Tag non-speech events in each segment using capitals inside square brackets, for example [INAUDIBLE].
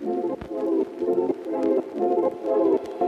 Thank you.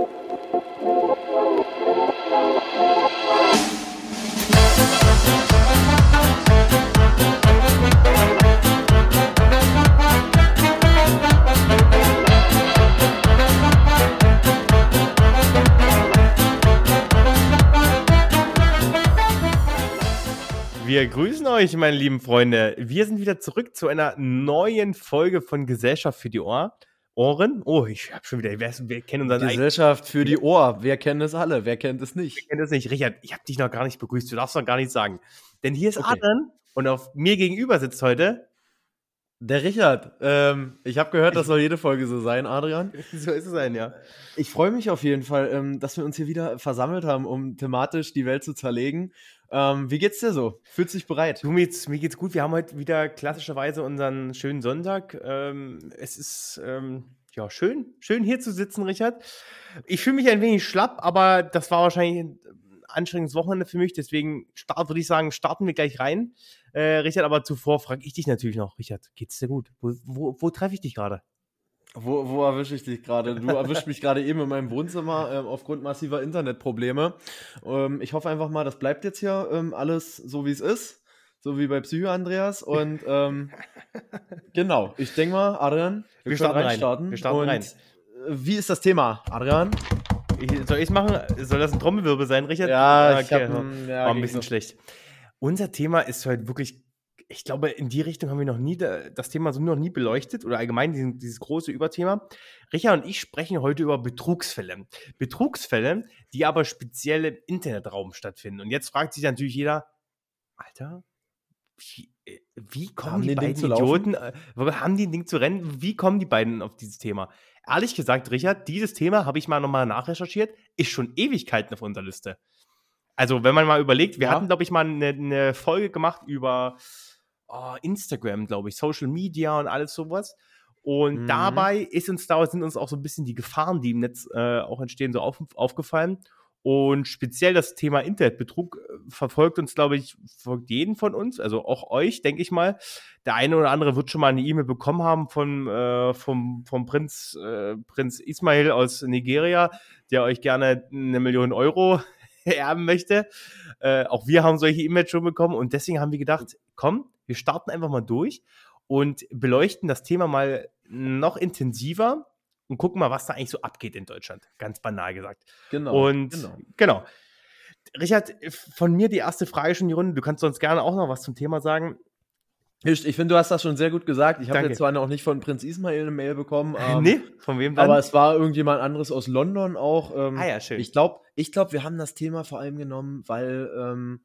Wir grüßen euch, meine lieben Freunde. Wir sind wieder zurück zu einer neuen Folge von Gesellschaft für die Ohr. Ohren? Oh, ich habe schon wieder, wer, wer kennt unseren Gesellschaft für die Ohr. Wer kennt es alle? Wer kennt es nicht? Wer kennt es nicht? Richard, ich habe dich noch gar nicht begrüßt. Du darfst noch gar nichts sagen. Denn hier ist okay. Adrian und auf mir gegenüber sitzt heute der Richard. Ähm, ich habe gehört, das [LAUGHS] soll jede Folge so sein, Adrian. so ist es ein, ja. Ich freue mich auf jeden Fall, ähm, dass wir uns hier wieder versammelt haben, um thematisch die Welt zu zerlegen. Ähm, wie geht's dir so? Fühlt sich bereit? Du, mir, mir geht's gut. Wir haben heute wieder klassischerweise unseren schönen Sonntag. Ähm, es ist ähm, ja schön, schön hier zu sitzen, Richard. Ich fühle mich ein wenig schlapp, aber das war wahrscheinlich ein anstrengendes Wochenende für mich. Deswegen würde ich sagen, starten wir gleich rein. Äh, Richard, aber zuvor frage ich dich natürlich noch, Richard, geht's dir gut? Wo, wo, wo treffe ich dich gerade? Wo, wo erwische ich dich gerade? Du erwischst mich gerade eben in meinem Wohnzimmer äh, aufgrund massiver Internetprobleme. Ähm, ich hoffe einfach mal, das bleibt jetzt hier ähm, alles so, wie es ist. So wie bei Psycho Andreas. Und ähm, genau, ich denke mal, Adrian, wir, wir starten reinstarten. Wir starten Und rein. Wie ist das Thema, Adrian? Ich, soll ich es machen? Soll das ein Trommelwirbel sein, Richard? Ja, okay. Hab, ja, war ein bisschen so. schlecht. Unser Thema ist heute wirklich ich glaube, in die Richtung haben wir noch nie das Thema so noch nie beleuchtet oder allgemein dieses, dieses große Überthema. Richard und ich sprechen heute über Betrugsfälle. Betrugsfälle, die aber speziell im Internetraum stattfinden. Und jetzt fragt sich natürlich jeder, Alter, wie, äh, wie kommen haben die beiden Idioten, äh, haben die ein Ding zu rennen? Wie kommen die beiden auf dieses Thema? Ehrlich gesagt, Richard, dieses Thema habe ich mal nochmal nachrecherchiert, ist schon Ewigkeiten auf unserer Liste. Also, wenn man mal überlegt, wir ja. hatten, glaube ich, mal eine, eine Folge gemacht über oh, Instagram, glaube ich, Social Media und alles sowas. Und mhm. dabei ist uns da sind uns auch so ein bisschen die Gefahren, die im Netz äh, auch entstehen, so auf, aufgefallen. Und speziell das Thema Internetbetrug äh, verfolgt uns, glaube ich, verfolgt jeden von uns, also auch euch, denke ich mal. Der eine oder andere wird schon mal eine E-Mail bekommen haben von, äh, vom, vom Prinz, äh, Prinz Ismail aus Nigeria, der euch gerne eine Million Euro [LAUGHS] erben möchte. Äh, auch wir haben solche E-Mails schon bekommen und deswegen haben wir gedacht, komm, wir starten einfach mal durch und beleuchten das Thema mal noch intensiver und gucken mal, was da eigentlich so abgeht in Deutschland. Ganz banal gesagt. Genau. Und genau. genau. Richard, von mir die erste Frage schon die Runde. Du kannst sonst gerne auch noch was zum Thema sagen. Ich, finde, du hast das schon sehr gut gesagt. Ich habe jetzt zwar noch nicht von Prinz Ismail eine Mail bekommen. [LAUGHS] Ähm, nee, von wem dann? Aber es war irgendjemand anderes aus London auch. Ähm, ah ja, schön. Ich glaube, ich glaub, wir haben das Thema vor allem genommen, weil ähm,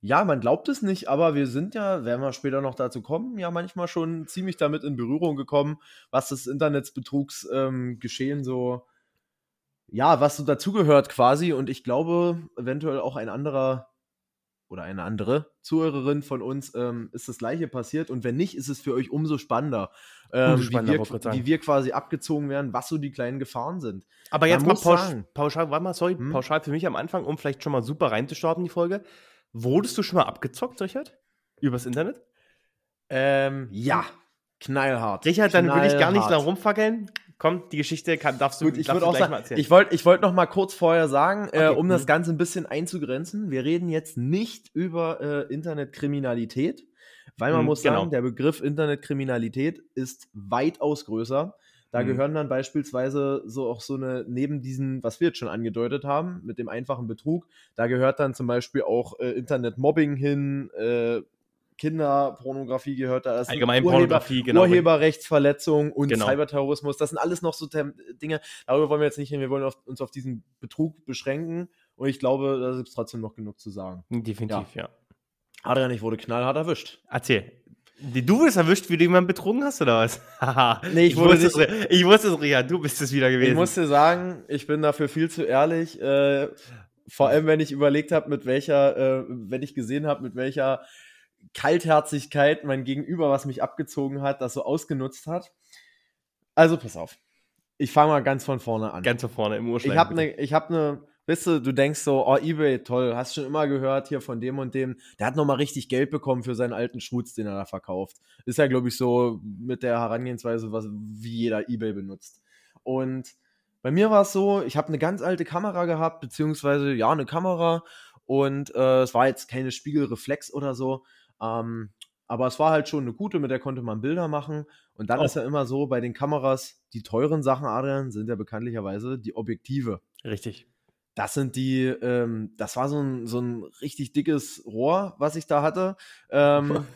ja, man glaubt es nicht, aber wir sind ja, werden wir später noch dazu kommen, ja manchmal schon ziemlich damit in Berührung gekommen, was das Internetsbetrugsgeschehen ähm, so, ja, was so dazugehört quasi. Und ich glaube, eventuell auch ein anderer oder eine andere Zuhörerin von uns ähm, ist das gleiche passiert. Und wenn nicht, ist es für euch umso spannender, ähm, spannender wie, wir, wie, wir, quasi abgezogen werden, was so die kleinen Gefahren sind. Aber jetzt mal pausch, pauschal, warte mal, sorry, hm? pauschal für mich am Anfang, um vielleicht schon mal super reinzustarten, die Folge. Wurdest du schon mal abgezockt, Richard? Übers Internet? Ähm, ja. Knallhart. Richard, dann würde ich gar nicht lang rumfackeln. Komm, die Geschichte kann, darfst du, Gut, ich darfst auch sagen, mal erzählen. Ich wollte ich wollt noch mal kurz vorher sagen, äh, okay. äh, um mhm. das Ganze ein bisschen einzugrenzen, wir reden jetzt nicht über äh, Internetkriminalität, weil man mhm, muss sagen, genau. der Begriff Internetkriminalität ist weitaus größer. Da mhm. gehören dann beispielsweise so auch so eine, neben diesen, was wir jetzt schon angedeutet haben, mit dem einfachen Betrug, da gehört dann zum Beispiel auch äh, Internetmobbing hin, äh, Kinderpornografie gehört da. Allgemein Pornografie, genau. Urheberrechtsverletzung und genau. Cyberterrorismus. Das sind alles noch so Dinge. Darüber wollen wir jetzt nicht hin. Wir wollen auf, uns auf diesen Betrug beschränken. Und ich glaube, da gibt es trotzdem noch genug zu sagen. Definitiv, ja. ja. Adrian, ich wurde knallhart erwischt. Erzähl. Du bist erwischt, wie du jemanden betrogen hast, oder was? [LAUGHS] nee, ich, ich, wusste es, ich wusste es, Richard, du bist es wieder gewesen. Ich musste sagen, ich bin dafür viel zu ehrlich. Äh, vor allem, wenn ich überlegt habe, mit welcher, äh, wenn ich gesehen habe, mit welcher Kaltherzigkeit mein Gegenüber, was mich abgezogen hat, das so ausgenutzt hat. Also pass auf. Ich fange mal ganz von vorne an. Ganz von vorne im Urschleim. Ich habe eine hab ne Weißt du, du denkst so, oh, Ebay, toll, hast schon immer gehört hier von dem und dem. Der hat nochmal richtig Geld bekommen für seinen alten Schutz, den er da verkauft. Ist ja, glaube ich, so mit der Herangehensweise, was, wie jeder Ebay benutzt. Und bei mir war es so, ich habe eine ganz alte Kamera gehabt, beziehungsweise ja, eine Kamera. Und äh, es war jetzt keine Spiegelreflex oder so. Ähm, aber es war halt schon eine gute, mit der konnte man Bilder machen. Und dann oh. ist ja immer so, bei den Kameras, die teuren Sachen, Adrian, sind ja bekanntlicherweise die Objektive. Richtig. Das sind die, ähm, das war so ein, so ein richtig dickes Rohr, was ich da hatte. Ähm,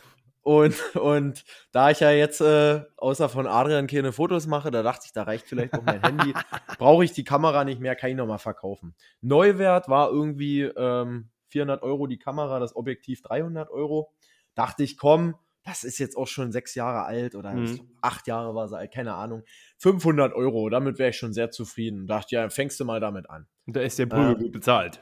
und, und da ich ja jetzt äh, außer von Adrian keine Fotos mache, da dachte ich, da reicht vielleicht auch mein Handy. [LAUGHS] Brauche ich die Kamera nicht mehr, kann ich nochmal verkaufen. Neuwert war irgendwie ähm, 400 Euro die Kamera, das Objektiv 300 Euro. Dachte ich, komm, das ist jetzt auch schon sechs Jahre alt oder mhm. acht Jahre war sie alt, keine Ahnung. 500 Euro, damit wäre ich schon sehr zufrieden. Dachte, ja, fängst du mal damit an. Und da ist der Prügel äh, gut bezahlt.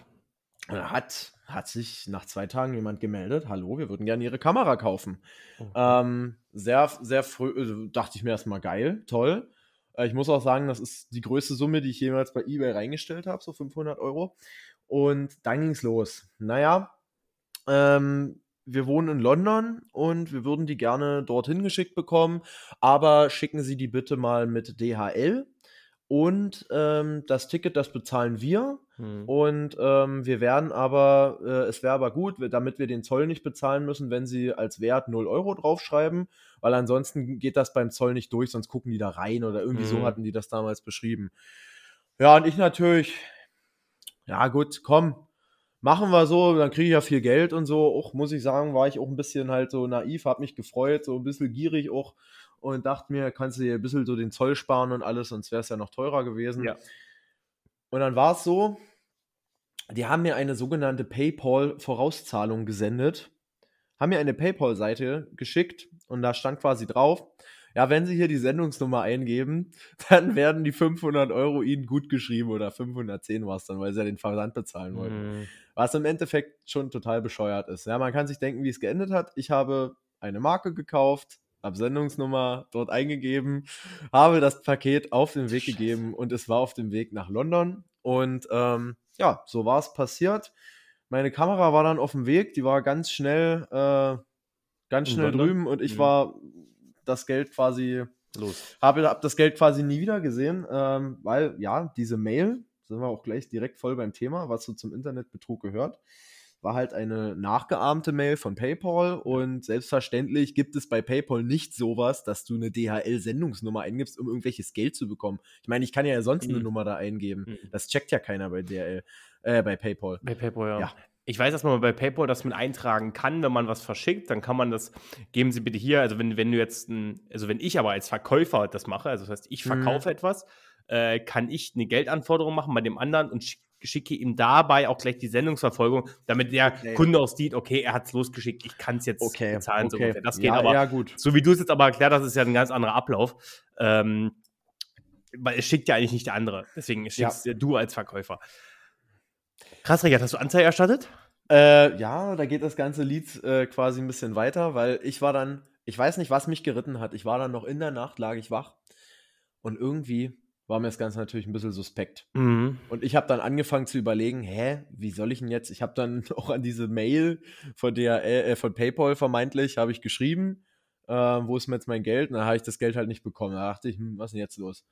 Hat, hat sich nach zwei Tagen jemand gemeldet, hallo, wir würden gerne Ihre Kamera kaufen. Okay. Ähm, sehr, sehr früh, also dachte ich mir erstmal geil, toll. Äh, ich muss auch sagen, das ist die größte Summe, die ich jemals bei eBay reingestellt habe, so 500 Euro. Und dann ging es los. Naja, ähm, wir wohnen in London und wir würden die gerne dorthin geschickt bekommen, aber schicken Sie die bitte mal mit DHL. Und ähm, das Ticket, das bezahlen wir. Hm. Und ähm, wir werden aber, äh, es wäre aber gut, damit wir den Zoll nicht bezahlen müssen, wenn sie als Wert 0 Euro draufschreiben, weil ansonsten geht das beim Zoll nicht durch, sonst gucken die da rein oder irgendwie hm. so hatten die das damals beschrieben. Ja, und ich natürlich, ja gut, komm, machen wir so, dann kriege ich ja viel Geld und so. Auch muss ich sagen, war ich auch ein bisschen halt so naiv, habe mich gefreut, so ein bisschen gierig auch und dachte mir, kannst du dir ein bisschen so den Zoll sparen und alles, sonst wäre es ja noch teurer gewesen. Ja. Und dann war es so, die haben mir eine sogenannte PayPal-Vorauszahlung gesendet, haben mir eine PayPal-Seite geschickt und da stand quasi drauf, ja, wenn Sie hier die Sendungsnummer eingeben, [LAUGHS] dann werden die 500 Euro Ihnen gut geschrieben oder 510 war es dann, weil Sie ja den Versand bezahlen wollten. Mhm. Was im Endeffekt schon total bescheuert ist. Ja, man kann sich denken, wie es geendet hat. Ich habe eine Marke gekauft, habe Sendungsnummer dort eingegeben, habe das Paket auf den Weg Scheiße. gegeben und es war auf dem Weg nach London. Und ähm, ja, so war es passiert. Meine Kamera war dann auf dem Weg, die war ganz schnell, äh, ganz schnell drüben und ich mhm. war das Geld quasi los. Habe hab das Geld quasi nie wieder gesehen, ähm, weil ja, diese Mail, sind wir auch gleich direkt voll beim Thema, was so zum Internetbetrug gehört, war halt eine nachgeahmte Mail von PayPal und selbstverständlich gibt es bei PayPal nicht sowas, dass du eine DHL-Sendungsnummer eingibst, um irgendwelches Geld zu bekommen. Ich meine, ich kann ja sonst mhm. eine Nummer da eingeben. Mhm. Das checkt ja keiner bei DHL, äh, bei PayPal. Bei PayPal, ja. ja. Ich weiß, dass man bei PayPal das mit eintragen kann, wenn man was verschickt, dann kann man das, geben Sie bitte hier, also wenn, wenn du jetzt, ein, also wenn ich aber als Verkäufer das mache, also das heißt, ich mhm. verkaufe mhm. etwas, äh, kann ich eine Geldanforderung machen bei dem anderen und schicke ihm dabei auch gleich die Sendungsverfolgung, damit der okay. Kunde auch sieht, okay, er hat es losgeschickt, ich kann es jetzt okay. bezahlen. Okay. So das geht ja, aber, ja, gut. so wie du es jetzt aber erklärt hast, ist ja ein ganz anderer Ablauf. Ähm, weil es schickt ja eigentlich nicht der andere. Deswegen schickst ja. du als Verkäufer. Krass, Richard, hast du Anzeige erstattet? Äh, ja, da geht das ganze Lied äh, quasi ein bisschen weiter, weil ich war dann, ich weiß nicht, was mich geritten hat. Ich war dann noch in der Nacht, lag ich wach und irgendwie war mir das Ganze natürlich ein bisschen suspekt. Mhm. Und ich habe dann angefangen zu überlegen, hä, wie soll ich denn jetzt? Ich habe dann [LAUGHS] auch an diese Mail von der äh, von PayPal vermeintlich habe ich geschrieben, äh, wo ist mir jetzt mein Geld? Und dann habe ich das Geld halt nicht bekommen. Da dachte ich, hm, was ist denn jetzt los?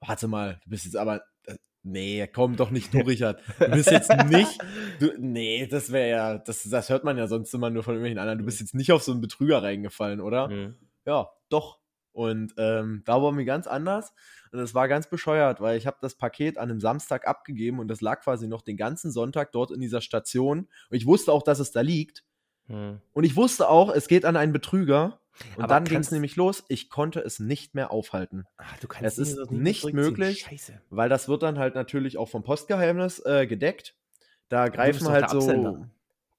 Warte mal, du bist jetzt aber äh, Nee, komm doch nicht du, Richard. Du bist jetzt nicht. [LAUGHS] Du, nee, das wäre ja. Das, das hört man ja sonst immer nur von irgendwelchen anderen. Du bist jetzt nicht auf so einen Betrüger reingefallen, oder? Mhm. Ja, doch. Und ähm, da war mir ganz anders. Und es war ganz bescheuert, weil ich habe das Paket an einem Samstag abgegeben und das lag quasi noch den ganzen Sonntag dort in dieser Station. Und ich wusste auch, dass es da liegt. Mhm. Und ich wusste auch, es geht an einen Betrüger. Und Aber dann ging es nämlich los. Ich konnte es nicht mehr aufhalten. Ach, du kannst es ist nicht möglich, Scheiße. weil das wird dann halt natürlich auch vom Postgeheimnis äh, gedeckt. Da greifen halt so.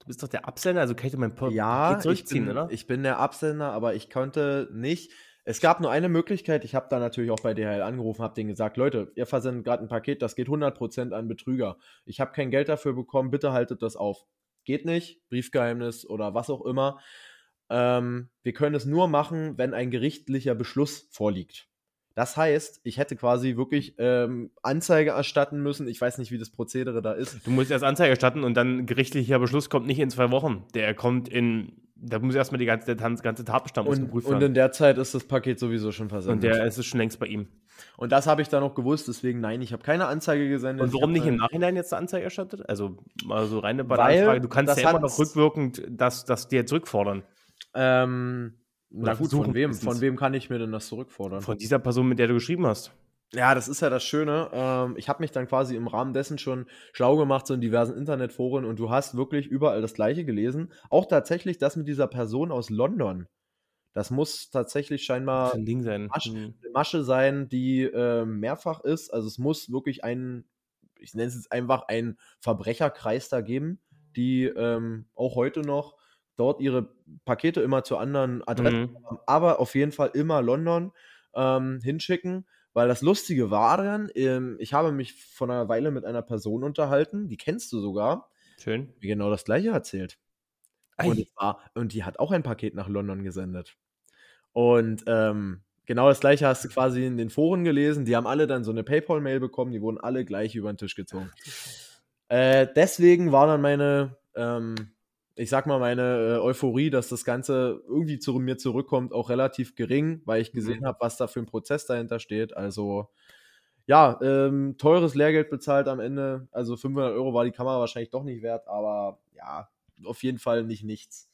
Du bist doch der Absender, also kann ich mein Paket ja, zurückziehen, ich bin, oder? Ich bin der Absender, aber ich konnte nicht. Es gab nur eine Möglichkeit. Ich habe da natürlich auch bei DHL angerufen, habe denen gesagt, Leute, ihr versendet gerade ein Paket, das geht 100% an Betrüger. Ich habe kein Geld dafür bekommen, bitte haltet das auf. Geht nicht, Briefgeheimnis oder was auch immer. Ähm, wir können es nur machen, wenn ein gerichtlicher Beschluss vorliegt. Das heißt, ich hätte quasi wirklich ähm, Anzeige erstatten müssen. Ich weiß nicht, wie das Prozedere da ist. Du musst erst Anzeige erstatten und dann gerichtlicher Beschluss kommt nicht in zwei Wochen. Der kommt in, da muss erstmal die ganze, der ganze Tatbestand und, geprüft werden. Und in der Zeit ist das Paket sowieso schon versendet. Und der ist es schon längst bei ihm. Und das habe ich dann noch gewusst, deswegen nein, ich habe keine Anzeige gesendet. Und warum nicht im Nachhinein jetzt eine Anzeige erstattet? Also mal so reine Anfrage. Du kannst ja immer noch rückwirkend das, das dir zurückfordern. Ähm, na gut, von wem? Von wem kann ich mir denn das zurückfordern? Von dieser Person, mit der du geschrieben hast. Ja, das ist ja das Schöne. Ähm, ich habe mich dann quasi im Rahmen dessen schon schlau gemacht, so in diversen Internetforen, und du hast wirklich überall das Gleiche gelesen. Auch tatsächlich das mit dieser Person aus London. Das muss tatsächlich scheinbar ein Ding sein. Masche, mhm. eine Masche sein, die äh, mehrfach ist. Also es muss wirklich ein, ich nenne es jetzt einfach ein Verbrecherkreis da geben, die ähm, auch heute noch dort ihre Pakete immer zu anderen Adressen, mhm. aber auf jeden Fall immer London ähm, hinschicken. Weil das Lustige war dann, ähm, ich habe mich vor einer Weile mit einer Person unterhalten, die kennst du sogar. Schön. Die genau das gleiche erzählt. Und, war, und, die hat auch ein Paket nach London gesendet. Und ähm, genau das gleiche hast du quasi in den Foren gelesen. Die haben alle dann so eine PayPal-Mail bekommen, die wurden alle gleich über den Tisch gezogen. Äh, deswegen war dann meine ähm, ich sag mal, meine äh, Euphorie, dass das Ganze irgendwie zu mir zurückkommt, auch relativ gering, weil ich gesehen mhm. habe, was da für ein Prozess dahinter steht. Also, ja, ähm, teures Lehrgeld bezahlt am Ende. Also 500 Euro war die Kamera wahrscheinlich doch nicht wert, aber ja, auf jeden Fall nicht nichts.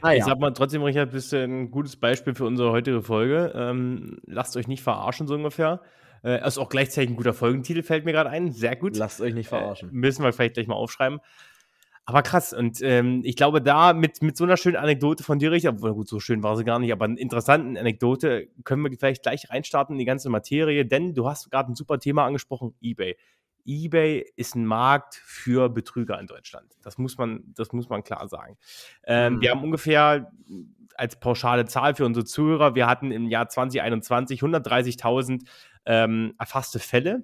Ah, ich sag mal trotzdem, Richard, bist du ein gutes Beispiel für unsere heutige Folge. Ähm, lasst euch nicht verarschen, so ungefähr. Äh, ist auch gleichzeitig ein guter Folgentitel, fällt mir gerade ein. Sehr gut. Lasst euch nicht verarschen. Äh, müssen wir vielleicht gleich mal aufschreiben. Aber krass, und ähm, ich glaube, da mit, mit so einer schönen Anekdote von dir, Richard, gut, so schön war sie gar nicht, aber eine interessante Anekdote, können wir vielleicht gleich reinstarten in die ganze Materie, denn du hast gerade ein super Thema angesprochen, eBay. eBay ist ein Markt für Betrüger in Deutschland. Das muss man, das muss man klar sagen. Ähm, mhm. Wir haben ungefähr als pauschale Zahl für unsere Zuhörer, wir hatten im Jahr 2021 130.000 ähm, erfasste Fälle,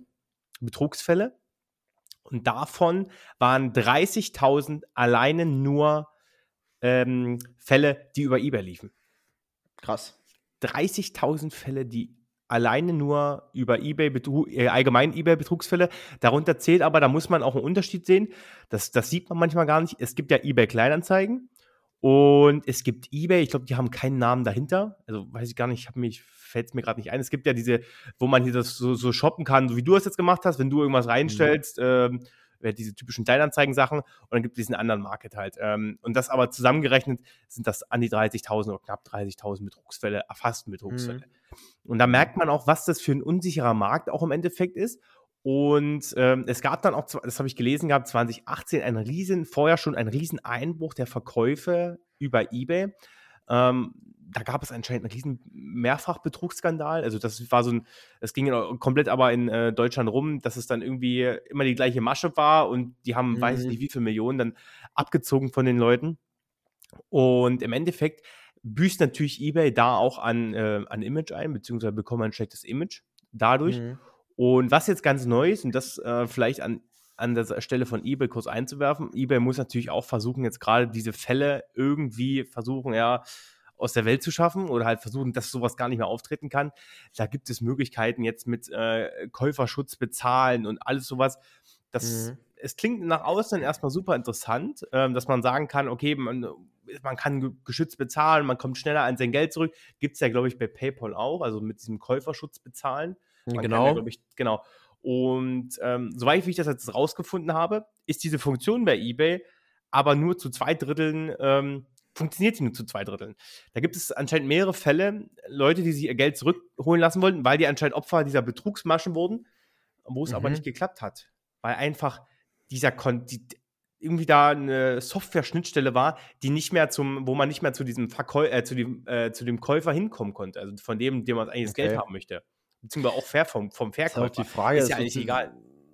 Betrugsfälle. Und davon waren 30.000 alleine nur ähm, Fälle, die über eBay liefen. Krass. 30.000 Fälle, die alleine nur über eBay, äh, allgemein eBay-Betrugsfälle. Darunter zählt aber, da muss man auch einen Unterschied sehen. Das, das sieht man manchmal gar nicht. Es gibt ja eBay-Kleinanzeigen und es gibt eBay, ich glaube, die haben keinen Namen dahinter. Also weiß ich gar nicht, ich mich, fällt es mir gerade nicht ein. Es gibt ja diese, wo man hier das so, so, shoppen kann, so wie du es jetzt gemacht hast, wenn du irgendwas reinstellst, mhm. ähm, diese typischen Kleinanzeigen-Sachen und dann gibt es diesen anderen Market halt. Ähm, und das aber zusammengerechnet sind das an die 30.000 oder knapp 30.000 Betrugsfälle, erfassten Betrugsfälle. Mhm. Und da merkt man auch, was das für ein unsicherer Markt auch im Endeffekt ist. Und ähm, es gab dann auch, das habe ich gelesen gehabt, 2018 einen riesen, vorher schon einen riesen Einbruch der Verkäufe über eBay. Ähm, da gab es anscheinend einen riesen Mehrfachbetrugsskandal. Also das war so ein, das ging komplett aber in äh, Deutschland rum, dass es dann irgendwie immer die gleiche Masche war und die haben, mhm. weiß ich nicht, wie viele Millionen dann abgezogen von den Leuten. Und im Endeffekt büßt natürlich eBay da auch an, äh, an Image ein, beziehungsweise bekommt ein schlechtes Image dadurch. Mhm. Und was jetzt ganz neu ist, und das äh, vielleicht an, an der Stelle von eBay kurz einzuwerfen, eBay muss natürlich auch versuchen, jetzt gerade diese Fälle irgendwie versuchen, ja, aus der Welt zu schaffen oder halt versuchen, dass sowas gar nicht mehr auftreten kann. Da gibt es Möglichkeiten jetzt mit äh, Käuferschutz bezahlen und alles sowas. Das, mhm. Es klingt nach außen erstmal super interessant, äh, dass man sagen kann, okay, man, man kann geschützt bezahlen, man kommt schneller an sein Geld zurück. Gibt es ja, glaube ich, bei PayPal auch, also mit diesem Käuferschutz bezahlen. Man genau. Ja, ich, genau. Und ähm, soweit ich das jetzt rausgefunden habe, ist diese Funktion bei eBay aber nur zu zwei Dritteln, ähm, funktioniert sie nur zu zwei Dritteln. Da gibt es anscheinend mehrere Fälle, Leute, die sich ihr Geld zurückholen lassen wollten, weil die anscheinend Opfer dieser Betrugsmaschen wurden, wo es mhm. aber nicht geklappt hat. Weil einfach dieser Kon die, irgendwie da eine Software-Schnittstelle war, die nicht mehr zum, wo man nicht mehr zu diesem Verkäu äh, zu, dem, äh, zu dem Käufer hinkommen konnte, also von dem, dem man eigentlich okay. das Geld haben möchte beziehungsweise auch fair vom, vom Verkäufer. Das ist, die Frage, ist ja eigentlich egal.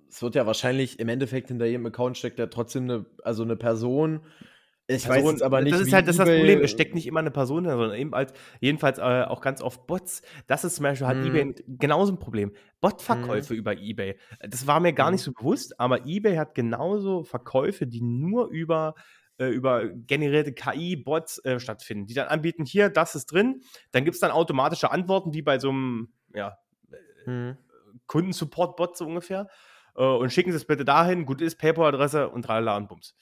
Es wird ja wahrscheinlich im Endeffekt hinter jedem Account steckt ja trotzdem eine, also eine Person. Ich Person, weiß jetzt aber nicht. Das ist halt das, das Problem. Es steckt nicht immer eine Person sondern eben halt, jedenfalls äh, auch ganz oft Bots. Das ist zum Beispiel halt mm. eBay genauso ein Problem. Bot-Verkäufe mm. über eBay. Das war mir gar mm. nicht so bewusst, aber eBay hat genauso Verkäufe, die nur über äh, über generierte KI-Bots äh, stattfinden, die dann anbieten, hier, das ist drin, dann gibt es dann automatische Antworten, wie bei so einem ja, mhm. Kundensupport-Bot so ungefähr. Äh, und schicken Sie es bitte dahin, gut ist, PayPal-Adresse und tralala und Bums.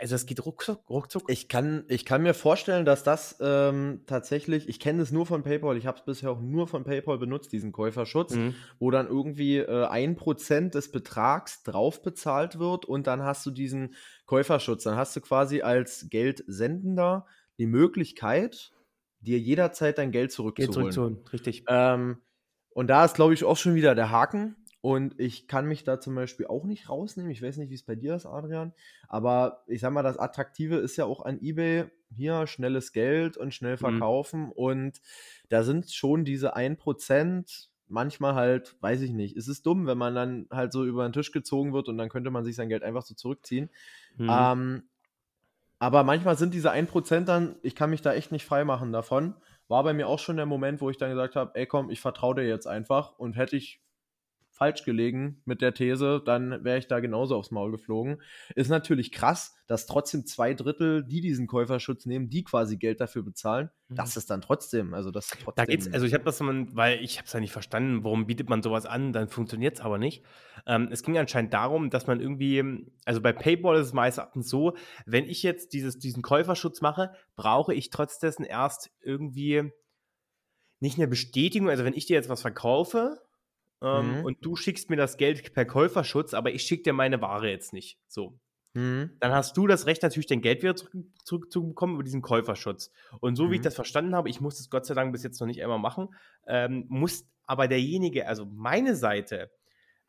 Also es geht ruckzuck. ruckzuck. Ich, kann, ich kann mir vorstellen, dass das ähm, tatsächlich, ich kenne es nur von PayPal, ich habe es bisher auch nur von PayPal benutzt, diesen Käuferschutz, mhm. wo dann irgendwie äh, ein Prozent des Betrags drauf bezahlt wird und dann hast du diesen Käuferschutz. Dann hast du quasi als Geldsendender die Möglichkeit, dir jederzeit dein Geld zurückzuholen. Geld zurückzuholen, richtig. Ähm, und da ist, glaube ich, auch schon wieder der Haken. Und ich kann mich da zum Beispiel auch nicht rausnehmen. Ich weiß nicht, wie es bei dir ist, Adrian. Aber ich sag mal, das Attraktive ist ja auch an eBay hier schnelles Geld und schnell mhm. verkaufen. Mhm. Und da sind schon diese 1%, manchmal halt, weiß ich nicht. Es ist dumm, wenn man dann halt so über den Tisch gezogen wird und dann könnte man sich sein Geld einfach so zurückziehen. Mhm. Ähm, aber manchmal sind diese 1% dann, ich kann mich da echt nicht frei machen davon. War bei mir auch schon der Moment, wo ich dann gesagt habe, ey komm, ich vertraue dir jetzt einfach. Und hätte ich falsch gelegen mit der These, dann wäre ich da genauso aufs Maul geflogen. Ist natürlich krass, dass trotzdem zwei Drittel, die diesen Käuferschutz nehmen, die quasi Geld dafür bezahlen. Mhm. Das ist dann trotzdem, also das trotzdem. Da geht's, also ich habe das, weil ich habe es ja nicht verstanden, warum bietet man sowas an, dann funktioniert es aber nicht. Ähm, es ging anscheinend darum, dass man irgendwie, also bei PayPal ist es meist so, wenn ich jetzt dieses, diesen Käuferschutz mache, brauche ich trotz dessen erst irgendwie nicht eine Bestätigung, also wenn ich dir jetzt was verkaufe, ähm, mhm. und du schickst mir das Geld per Käuferschutz, aber ich schicke dir meine Ware jetzt nicht. So. Mhm. Dann hast du das Recht, natürlich dein Geld wieder zurückzubekommen über diesen Käuferschutz. Und so mhm. wie ich mhm. das verstanden habe, ich muss das Gott sei Dank bis jetzt noch nicht einmal machen, ähm, muss aber derjenige, also meine Seite,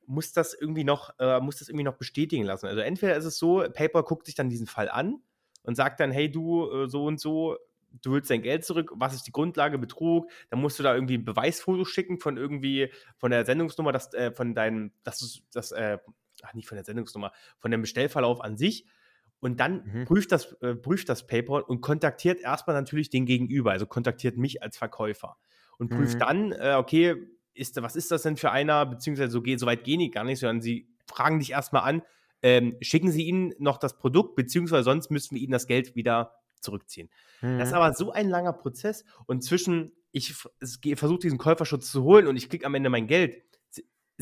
muss das irgendwie noch, äh, muss das irgendwie noch bestätigen lassen. Also entweder ist es so, PayPal guckt sich dann diesen Fall an und sagt dann, hey du, äh, so und so, du willst dein Geld zurück, was ist die Grundlage, Betrug, dann musst du da irgendwie ein Beweisfoto schicken von irgendwie, von der Sendungsnummer, dass, äh, von deinem, das ist, das, äh, ach, nicht von der Sendungsnummer, von dem Bestellverlauf an sich. Und dann mhm. prüft, das, äh, prüft das PayPal und kontaktiert erstmal natürlich den Gegenüber, also kontaktiert mich als Verkäufer und prüft mhm. dann, äh, okay, ist, was ist das denn für einer, beziehungsweise so, geht, so weit gehen die gar nicht, sondern sie fragen dich erstmal an, ähm, schicken sie ihnen noch das Produkt, beziehungsweise sonst müssen wir ihnen das Geld wieder zurückziehen. Mhm. Das ist mhm. aber so ein langer Prozess und zwischen, ich versuche diesen Käuferschutz zu holen und ich kriege am Ende mein Geld,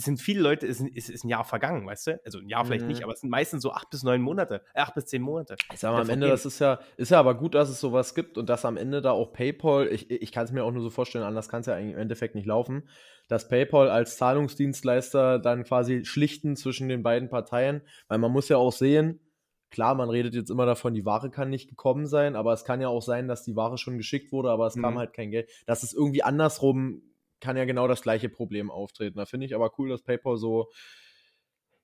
es sind viele Leute, es ist, es ist, ein Jahr vergangen, weißt du? Also ein Jahr vielleicht mhm. nicht, aber es sind meistens so acht bis neun Monate, äh, acht bis zehn Monate. Ich sag mal, am Ende, das ist ja, ist ja aber gut, dass es sowas gibt und dass am Ende da auch PayPal, ich, ich kann es mir auch nur so vorstellen, anders kann es ja im Endeffekt nicht laufen, dass PayPal als Zahlungsdienstleister dann quasi schlichten zwischen den beiden Parteien, weil man muss ja auch sehen, Klar, man redet jetzt immer davon, die Ware kann nicht gekommen sein, aber es kann ja auch sein, dass die Ware schon geschickt wurde, aber es mhm. kam halt kein Geld. Das ist irgendwie andersrum, kann ja genau das gleiche Problem auftreten. Da finde ich aber cool, dass PayPal so.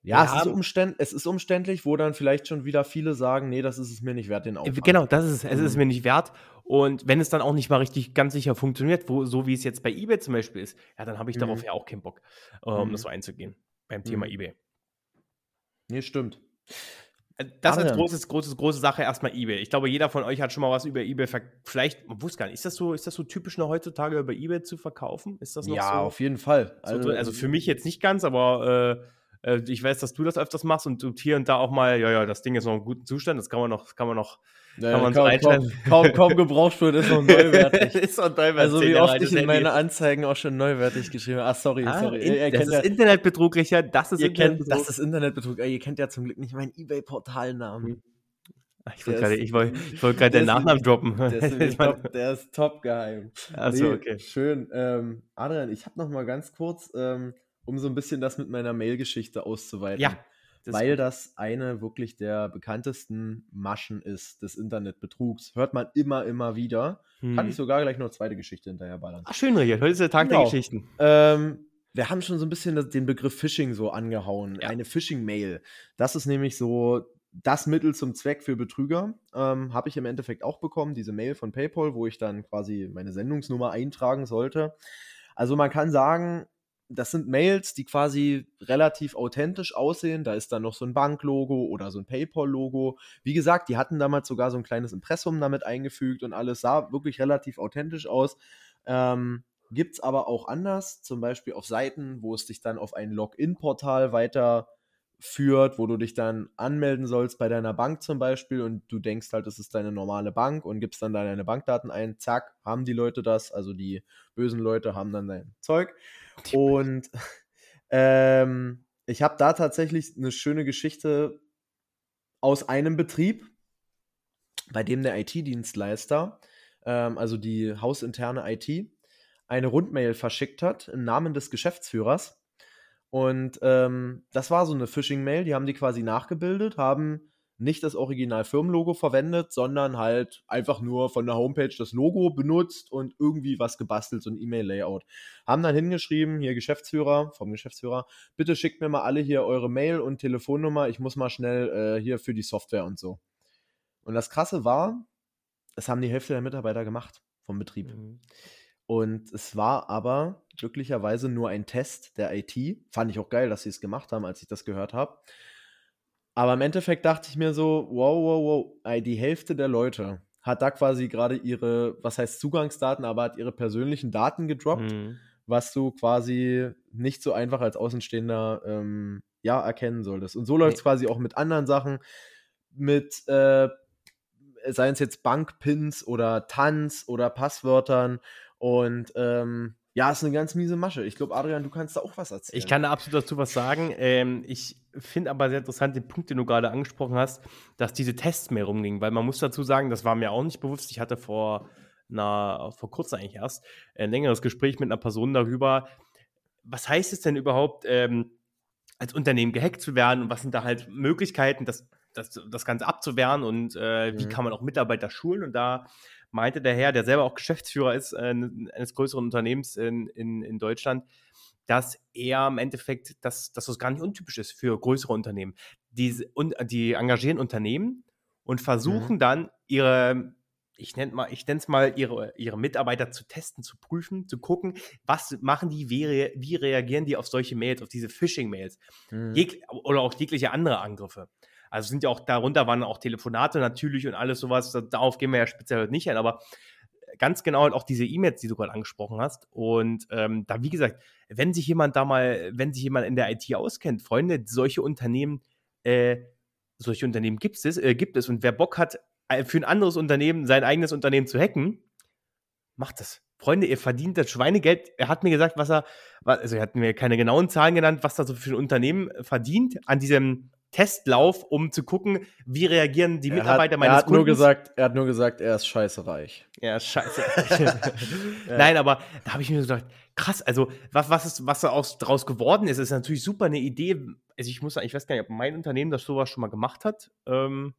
Ja, es ist, umständ, es ist umständlich, wo dann vielleicht schon wieder viele sagen, nee, das ist es mir nicht wert, den äh, Aufwand. Genau, das ist es, ist mhm. mir nicht wert. Und wenn es dann auch nicht mal richtig ganz sicher funktioniert, wo, so wie es jetzt bei eBay zum Beispiel ist, ja, dann habe ich mhm. darauf ja auch keinen Bock, um mhm. das so einzugehen beim Thema mhm. eBay. Nee, stimmt. Äh, das ist großes, großes, große Sache erstmal eBay. Ich glaube, jeder von euch hat schon mal was über eBay vielleicht, man wusste gar nicht, ist das so, ist das so typisch noch heutzutage über eBay zu verkaufen? Ist das noch ja, so? Ja, auf jeden Fall. Also, also, für mich jetzt nicht ganz, aber äh, äh, ich weiß, dass du das öfters machst und hier und da auch mal, ja, ja, das Ding ist noch in gutem Zustand, das kann man noch, kann man noch ja, kann man kaum, kaum, kaum, kaum gebraucht wird, ist noch [LAUGHS] neuwertig. ist noch neuwertig. Also wie oft ich in meine Anzeigen auch schon neuwertig geschrieben habe. Ach, sorry, ah, sorry. In, ihr, das ist ja, Internetbetrug, Richard. Das ist Internetbetrug. Kennt, das ist Internetbetrug. Ihr kennt ja zum Glück nicht meinen Ebay-Portalnamen. Hm. Ich wollte gerade wollt, wollt [LAUGHS] den Nachnamen droppen. Der ist, [LAUGHS] top, der ist top geheim. Achso, nee, okay. Schön. Ähm, Adrian, ich habe noch mal ganz kurz, ähm, um so ein bisschen das mit meiner Mail-Geschichte auszuweiten. Ja. Das weil das eine wirklich der bekanntesten Maschen ist des Internetbetrugs. Hört man immer, immer wieder. Hm. Kann ich sogar gleich noch eine zweite Geschichte hinterher ballern. Ach, schön, Richard. Heute ist der Tag genau. der Geschichten. Ähm, wir haben schon so ein bisschen den Begriff Phishing so angehauen. Ja. Eine Phishing-Mail. Das ist nämlich so das Mittel zum Zweck für Betrüger. Ähm, Habe ich im Endeffekt auch bekommen, diese Mail von PayPal, wo ich dann quasi meine Sendungsnummer eintragen sollte. Also man kann sagen, das sind Mails, die quasi relativ authentisch aussehen. Da ist dann noch so ein Banklogo oder so ein PayPal-Logo. Wie gesagt, die hatten damals sogar so ein kleines Impressum damit eingefügt und alles sah wirklich relativ authentisch aus. Ähm, Gibt es aber auch anders, zum Beispiel auf Seiten, wo es dich dann auf ein Login-Portal weiterführt, wo du dich dann anmelden sollst bei deiner Bank zum Beispiel und du denkst halt, das ist deine normale Bank und gibst dann deine Bankdaten ein, zack, haben die Leute das, also die bösen Leute haben dann dein Zeug. Und ähm, ich habe da tatsächlich eine schöne Geschichte aus einem Betrieb, bei dem der IT-Dienstleister, ähm, also die hausinterne IT, eine Rundmail verschickt hat im Namen des Geschäftsführers. Und ähm, das war so eine Phishing-Mail, die haben die quasi nachgebildet, haben nicht das Original Firmenlogo verwendet, sondern halt einfach nur von der Homepage das Logo benutzt und irgendwie was gebastelt, so ein E-Mail-Layout. Haben dann hingeschrieben, hier Geschäftsführer, vom Geschäftsführer, bitte schickt mir mal alle hier eure Mail und Telefonnummer, ich muss mal schnell äh, hier für die Software und so. Und das Krasse war, es haben die Hälfte der Mitarbeiter gemacht vom Betrieb. Mhm. Und es war aber glücklicherweise nur ein Test der IT. Fand ich auch geil, dass sie es gemacht haben, als ich das gehört habe. Aber im Endeffekt dachte ich mir so, wow, wow, wow, die Hälfte der Leute hat da quasi gerade ihre, was heißt Zugangsdaten, aber hat ihre persönlichen Daten gedroppt, mhm. was du quasi nicht so einfach als Außenstehender ähm, ja erkennen solltest. Und so läuft es nee. quasi auch mit anderen Sachen, mit äh, seien es jetzt Bankpins oder Tanz oder Passwörtern und ähm, ja, ist eine ganz miese Masche. Ich glaube, Adrian, du kannst da auch was erzählen. Ich kann da absolut dazu was sagen. Ähm, ich finde aber sehr interessant den Punkt, den du gerade angesprochen hast, dass diese Tests mehr rumgingen, weil man muss dazu sagen, das war mir auch nicht bewusst. Ich hatte vor, na, vor kurzem eigentlich erst ein längeres Gespräch mit einer Person darüber, was heißt es denn überhaupt, ähm, als Unternehmen gehackt zu werden? Und was sind da halt Möglichkeiten, das, das, das Ganze abzuwehren? Und äh, mhm. wie kann man auch Mitarbeiter schulen? Und da meinte der Herr, der selber auch Geschäftsführer ist äh, eines größeren Unternehmens in, in, in Deutschland, dass er im Endeffekt, dass, dass das gar nicht untypisch ist für größere Unternehmen. Die, und, die engagieren Unternehmen und versuchen mhm. dann ihre, ich nenne mal, ich nenne es mal, ihre, ihre Mitarbeiter zu testen, zu prüfen, zu gucken, was machen die, wie, wie reagieren die auf solche Mails, auf diese Phishing-Mails mhm. oder auch jegliche andere Angriffe. Also sind ja auch darunter waren auch Telefonate natürlich und alles sowas. Darauf gehen wir ja speziell nicht ein, aber ganz genau halt auch diese E-Mails, die du gerade angesprochen hast. Und ähm, da, wie gesagt, wenn sich jemand da mal, wenn sich jemand in der IT auskennt, Freunde, solche Unternehmen, äh, solche Unternehmen gibt es, äh, gibt es. Und wer Bock hat, äh, für ein anderes Unternehmen, sein eigenes Unternehmen zu hacken, macht das. Freunde, ihr verdient das Schweinegeld. Er hat mir gesagt, was er, also er hat mir keine genauen Zahlen genannt, was da so für ein Unternehmen verdient an diesem Testlauf, um zu gucken, wie reagieren die Mitarbeiter hat, meines er hat Nur gesagt, er hat nur gesagt, er ist scheiße reich. Er ist scheiße reich. [LAUGHS] [LAUGHS] ja. Nein, aber da habe ich mir gesagt, krass, also was, was, ist, was daraus geworden ist, ist natürlich super eine Idee. Also ich muss sagen, ich weiß gar nicht, ob mein Unternehmen das sowas schon mal gemacht hat. Ähm,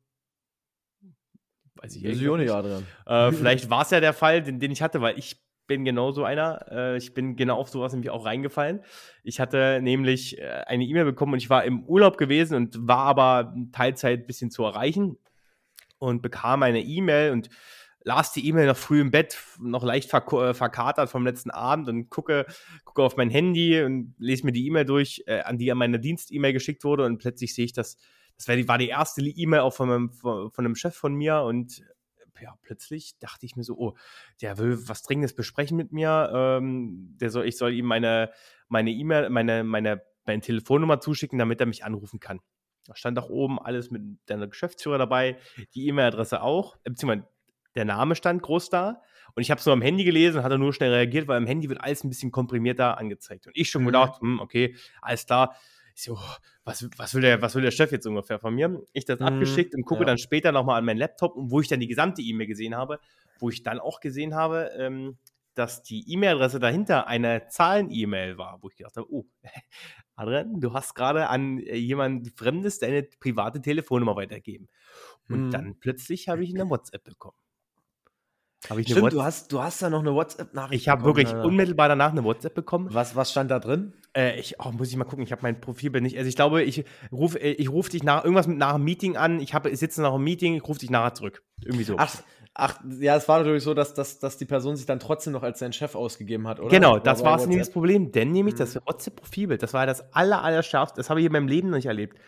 weiß ich, nicht, Adrian. Äh, vielleicht war es ja der Fall, den, den ich hatte, weil ich bin genauso einer. Äh, ich bin genau auf sowas nämlich auch reingefallen. Ich hatte nämlich äh, eine E-Mail bekommen und ich war im Urlaub gewesen und war aber Teilzeit ein bisschen zu erreichen und bekam eine E-Mail und las die E-Mail noch früh im Bett, noch leicht verk äh, verkatert vom letzten Abend und gucke, gucke auf mein Handy und lese mir die E-Mail durch, an die an meine Dienst-E-Mail geschickt wurde und plötzlich sehe ich das, das war die, war die erste E-Mail auch von, meinem, von, von einem Chef von mir und ja, plötzlich dachte ich mir so, oh, der will was Dringendes besprechen mit mir. Ähm, der soll, ich soll ihm meine meine E-Mail, meine, meine, meine Telefonnummer zuschicken, damit er mich anrufen kann. Da stand auch oben alles mit deiner Geschäftsführer dabei, die E-Mail-Adresse auch, äh, beziehungsweise der Name stand groß da. Und ich habe es nur am Handy gelesen und hatte nur schnell reagiert, weil am Handy wird alles ein bisschen komprimierter angezeigt. Und ich schon mhm. gedacht, hm, okay, alles klar. Ich so, was, was, will der, was will der Chef jetzt ungefähr von mir? Ich das mhm, abgeschickt und gucke ja. dann später nochmal an meinen Laptop, wo ich dann die gesamte E-Mail gesehen habe, wo ich dann auch gesehen habe, ähm, dass die E-Mail-Adresse dahinter eine Zahlen-E-Mail war, wo ich gedacht habe, oh, [LAUGHS] Adrian, du hast gerade an äh, jemand Fremdes deine private Telefonnummer weitergegeben. Und mhm. dann plötzlich habe ich eine WhatsApp bekommen. Habe ich Stimmt, du hast, du hast da noch eine WhatsApp-Nachricht Ich habe wirklich ja. unmittelbar danach eine WhatsApp bekommen. Was, was stand da drin? Äh, ich, oh, muss ich mal gucken, ich habe mein Profilbild nicht. Also ich glaube, ich rufe äh, ich ruf dich nach irgendwas mit nach einem Meeting an. Ich, ich sitze nach einem Meeting, ich rufe dich nachher zurück. Irgendwie so. Ach, ach, ja, es war natürlich so, dass, dass, dass die Person sich dann trotzdem noch als sein Chef ausgegeben hat, oder? Genau, das war nämlich das Problem. Denn nämlich mhm. das WhatsApp-Profilbild, das war das aller, aller schärfste. Das habe ich in meinem Leben noch nicht erlebt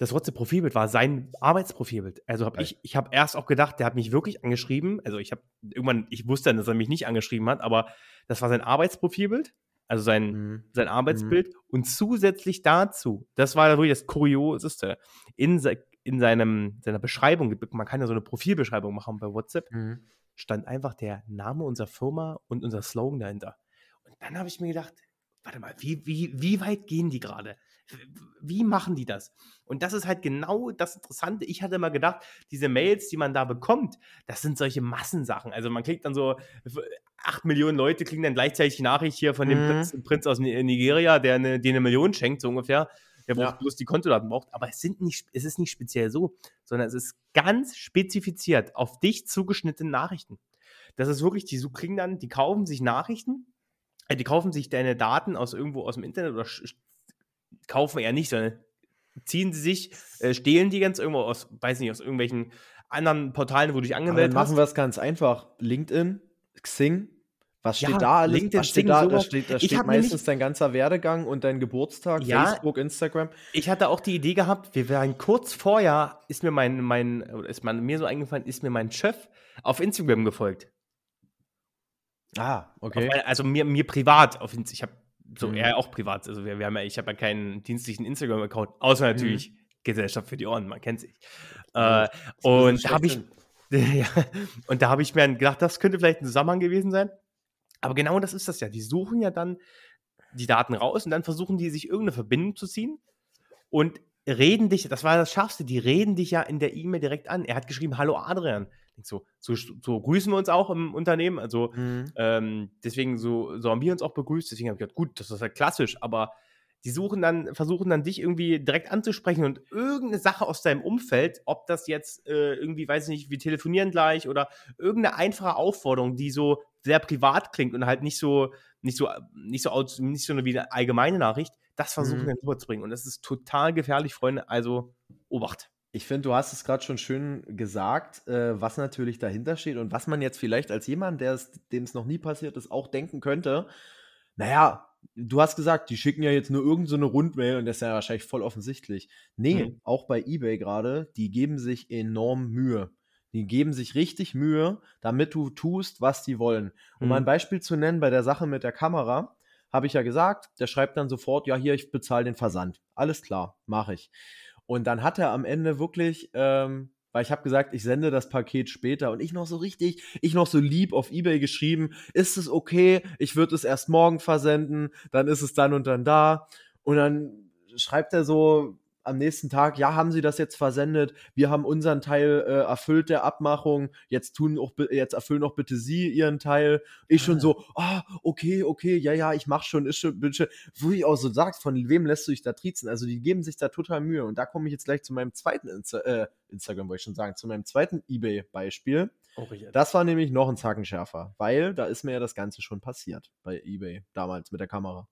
das WhatsApp-Profilbild war sein Arbeitsprofilbild. Also habe ich, ich habe erst auch gedacht, der hat mich wirklich angeschrieben. Also ich habe irgendwann, ich wusste dann, dass er mich nicht angeschrieben hat, aber das war sein Arbeitsprofilbild, also sein, mhm. sein Arbeitsbild. Mhm. Und zusätzlich dazu, das war wirklich das Kurioseste, in, in seinem, seiner Beschreibung, man kann ja so eine Profilbeschreibung machen bei WhatsApp, mhm. stand einfach der Name unserer Firma und unser Slogan dahinter. Und dann habe ich mir gedacht, warte mal, wie, wie, wie weit gehen die gerade? Wie machen die das? Und das ist halt genau das Interessante. Ich hatte mal gedacht, diese Mails, die man da bekommt, das sind solche Massensachen. Also man kriegt dann so, acht Millionen Leute kriegen dann gleichzeitig die Nachricht hier von dem Mhm. Prinz, Prinz aus Nigeria, der eine, der eine Million schenkt, so ungefähr. Der Ja. bloß, die Kontodaten braucht. Aber es, sind nicht, es ist nicht speziell so, sondern es ist ganz spezifiziert auf dich zugeschnittene Nachrichten. Das ist wirklich, die kriegen dann, die kaufen sich Nachrichten, äh, die kaufen sich deine Daten aus irgendwo aus dem Internet oder kaufen eher nicht, sondern ziehen sie sich, äh, stehlen die ganz irgendwo aus, weiß nicht, aus irgendwelchen anderen Portalen, wo du dich Aber dann angemeldet machen wir es ganz einfach. LinkedIn, Xing, was steht Ja, da alles? LinkedIn, was steht Xing, da? Da sowas. steht, da steht meistens dein ganzer Werdegang und dein Geburtstag, Ja. Facebook, Instagram. Ich hatte auch die Idee gehabt, wir wären kurz vorher, ist mir mein, mein, ist man, mir so eingefallen, ist mir mein Chef auf Instagram gefolgt. Ah, Auf okay. mein- also mir, mir privat auf Ich habe so Mhm. er auch privat. Also wir, wir haben ja, ich habe ja keinen dienstlichen Instagram-Account, außer Mhm. natürlich Gesellschaft für die Ohren, man kennt sich. Äh, und da habe ich, [LAUGHS] ja, und da habe ich mir gedacht, das könnte vielleicht ein Zusammenhang gewesen sein. Aber genau das ist das ja. Die suchen ja dann die Daten raus und dann versuchen die sich irgendeine Verbindung zu ziehen und reden dich, das war das Schärfste, die reden dich ja in der E-Mail direkt an. Er hat geschrieben, hallo Adrian. So, so, so grüßen wir uns auch im Unternehmen. Also Mhm. ähm, deswegen so, so haben wir uns auch begrüßt. Deswegen habe ich gedacht, gut, das ist halt klassisch, aber die suchen dann, versuchen dann dich irgendwie direkt anzusprechen und irgendeine Sache aus deinem Umfeld, ob das jetzt äh, irgendwie, weiß ich nicht, wir telefonieren gleich oder irgendeine einfache Aufforderung, die so sehr privat klingt und halt nicht so, nicht so, nicht so, aus- nicht so eine, wie eine allgemeine Nachricht, das versuchen Mhm. dann rüberzubringen. Und das ist total gefährlich, Freunde. Also, Obacht. Ich finde, du hast es gerade schon schön gesagt, äh, was natürlich dahinter steht und was man jetzt vielleicht als jemand, dem es noch nie passiert ist, auch denken könnte. Naja, du hast gesagt, die schicken ja jetzt nur irgendeine so eine Rundmail und das ist ja wahrscheinlich voll offensichtlich. Nee, Mhm. auch bei eBay gerade, die geben sich enorm Mühe. Die geben sich richtig Mühe, damit du tust, was die wollen. Um mal ein Mhm. Beispiel zu nennen, bei der Sache mit der Kamera, habe ich ja gesagt, der schreibt dann sofort, ja, hier, ich bezahle den Versand. Alles klar, mache ich. Und dann hat er am Ende wirklich, ähm, weil ich habe gesagt, ich sende das Paket später und ich noch so richtig, ich noch so lieb auf Ebay geschrieben, ist es okay, ich würde es erst morgen versenden, dann ist es dann und dann da. Und dann schreibt er so am nächsten Tag, ja, haben Sie das jetzt versendet? Wir haben unseren Teil äh, erfüllt der Abmachung. Jetzt tun auch, jetzt erfüllen auch bitte Sie Ihren Teil. Ich schon Ah. so, ah, okay, okay, ja, ja, ich mach schon, ist schon, bin schon. Wo ich auch so sagst, von wem lässt du dich da triezen? Also die geben sich da total Mühe. Und da komme ich jetzt gleich zu meinem zweiten Insta äh, Instagram, wollte ich schon sagen, zu meinem zweiten eBay-Beispiel. Oh. Das war nämlich noch ein Zacken schärfer, weil da ist mir ja das Ganze schon passiert bei eBay damals mit der Kamera.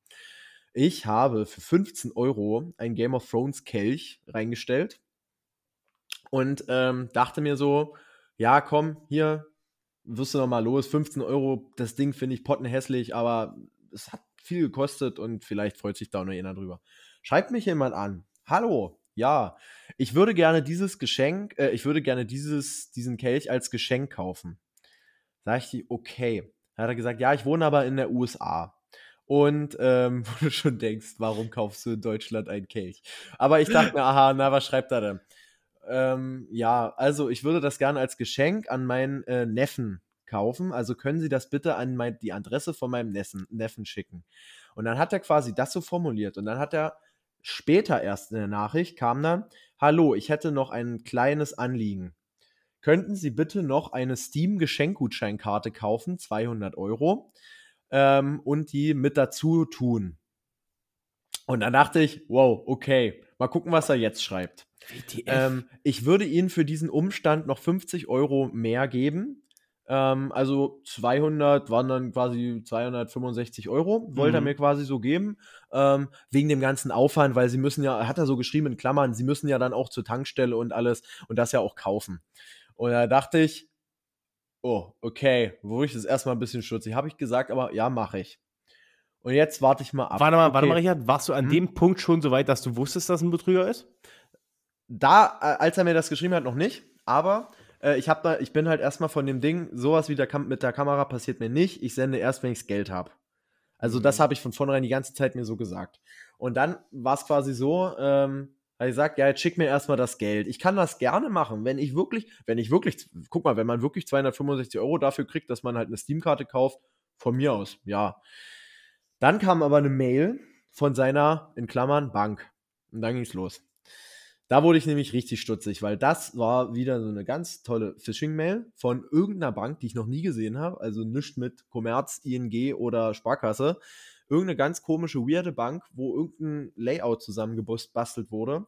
Ich habe für 15 Euro ein Game of Thrones Kelch reingestellt und ähm, dachte mir so, ja komm, hier wirst du noch mal los, 15 Euro, das Ding finde ich pottenhässlich, aber es hat viel gekostet und vielleicht freut sich da noch einer drüber. Schreibt mich jemand an. Hallo, ja, ich würde gerne dieses Geschenk, äh, ich würde gerne dieses, diesen Kelch als Geschenk kaufen. Sag ich die, okay. Dann hat er gesagt, ja, ich wohne aber in der USA. Und ähm, [LAUGHS] wo du schon denkst, warum kaufst du in Deutschland einen Kelch? Aber ich dachte mir, aha, na, was schreibt er denn? Ähm, ja, also ich würde das gerne als Geschenk an meinen äh, Neffen kaufen. Also können Sie das bitte an mein, die Adresse von meinem Neffen, Neffen schicken. Und dann hat er quasi das so formuliert. Und dann hat er später erst in der Nachricht kam dann, hallo, ich hätte noch ein kleines Anliegen. Könnten Sie bitte noch eine Steam-Geschenkgutscheinkarte kaufen, 200 Euro, ähm, und die mit dazu tun? Und dann dachte ich, wow, okay, mal gucken, was er jetzt schreibt. Ähm, ich würde Ihnen für diesen Umstand noch 50 Euro mehr geben. Ähm, also 200 waren dann quasi 265 Euro, wollte er Mhm. mir quasi so geben, ähm, wegen dem ganzen Aufwand, weil sie müssen ja, hat er so geschrieben in Klammern, sie müssen ja dann auch zur Tankstelle und alles und das ja auch kaufen. Und da dachte ich, oh, okay, wo ich das erstmal ein bisschen stutzig, habe ich gesagt, aber ja, mache ich. Und jetzt warte ich mal ab. warte mal, warte Okay. mal, Richard, warst du an Hm? dem Punkt schon so weit, dass du wusstest, dass ein Betrüger ist? da, äh, als er mir das geschrieben hat, noch nicht, aber äh, ich, hab da, ich bin halt erstmal von dem Ding, sowas wie der Kam mit der Kamera passiert mir nicht. Ich sende erst, wenn ich Geld habe. Also, das Mhm. habe ich von vornherein die ganze Zeit mir so gesagt. Und dann war es quasi so, ähm, er sagt, ja, jetzt schick mir erstmal das Geld. Ich kann das gerne machen, wenn ich wirklich, wenn ich wirklich, guck mal, wenn man wirklich 265 Euro dafür kriegt, dass man halt eine Steam-Karte kauft, von mir aus, ja. Dann kam aber eine Mail von seiner, in Klammern, Bank. Und dann ging es los. Da wurde ich nämlich richtig stutzig, weil das war wieder so eine ganz tolle Phishing-Mail von irgendeiner Bank, die ich noch nie gesehen habe. Also nichts mit Commerz, ING oder Sparkasse. Irgendeine ganz komische, weirde Bank, wo irgendein Layout zusammengebastelt wurde.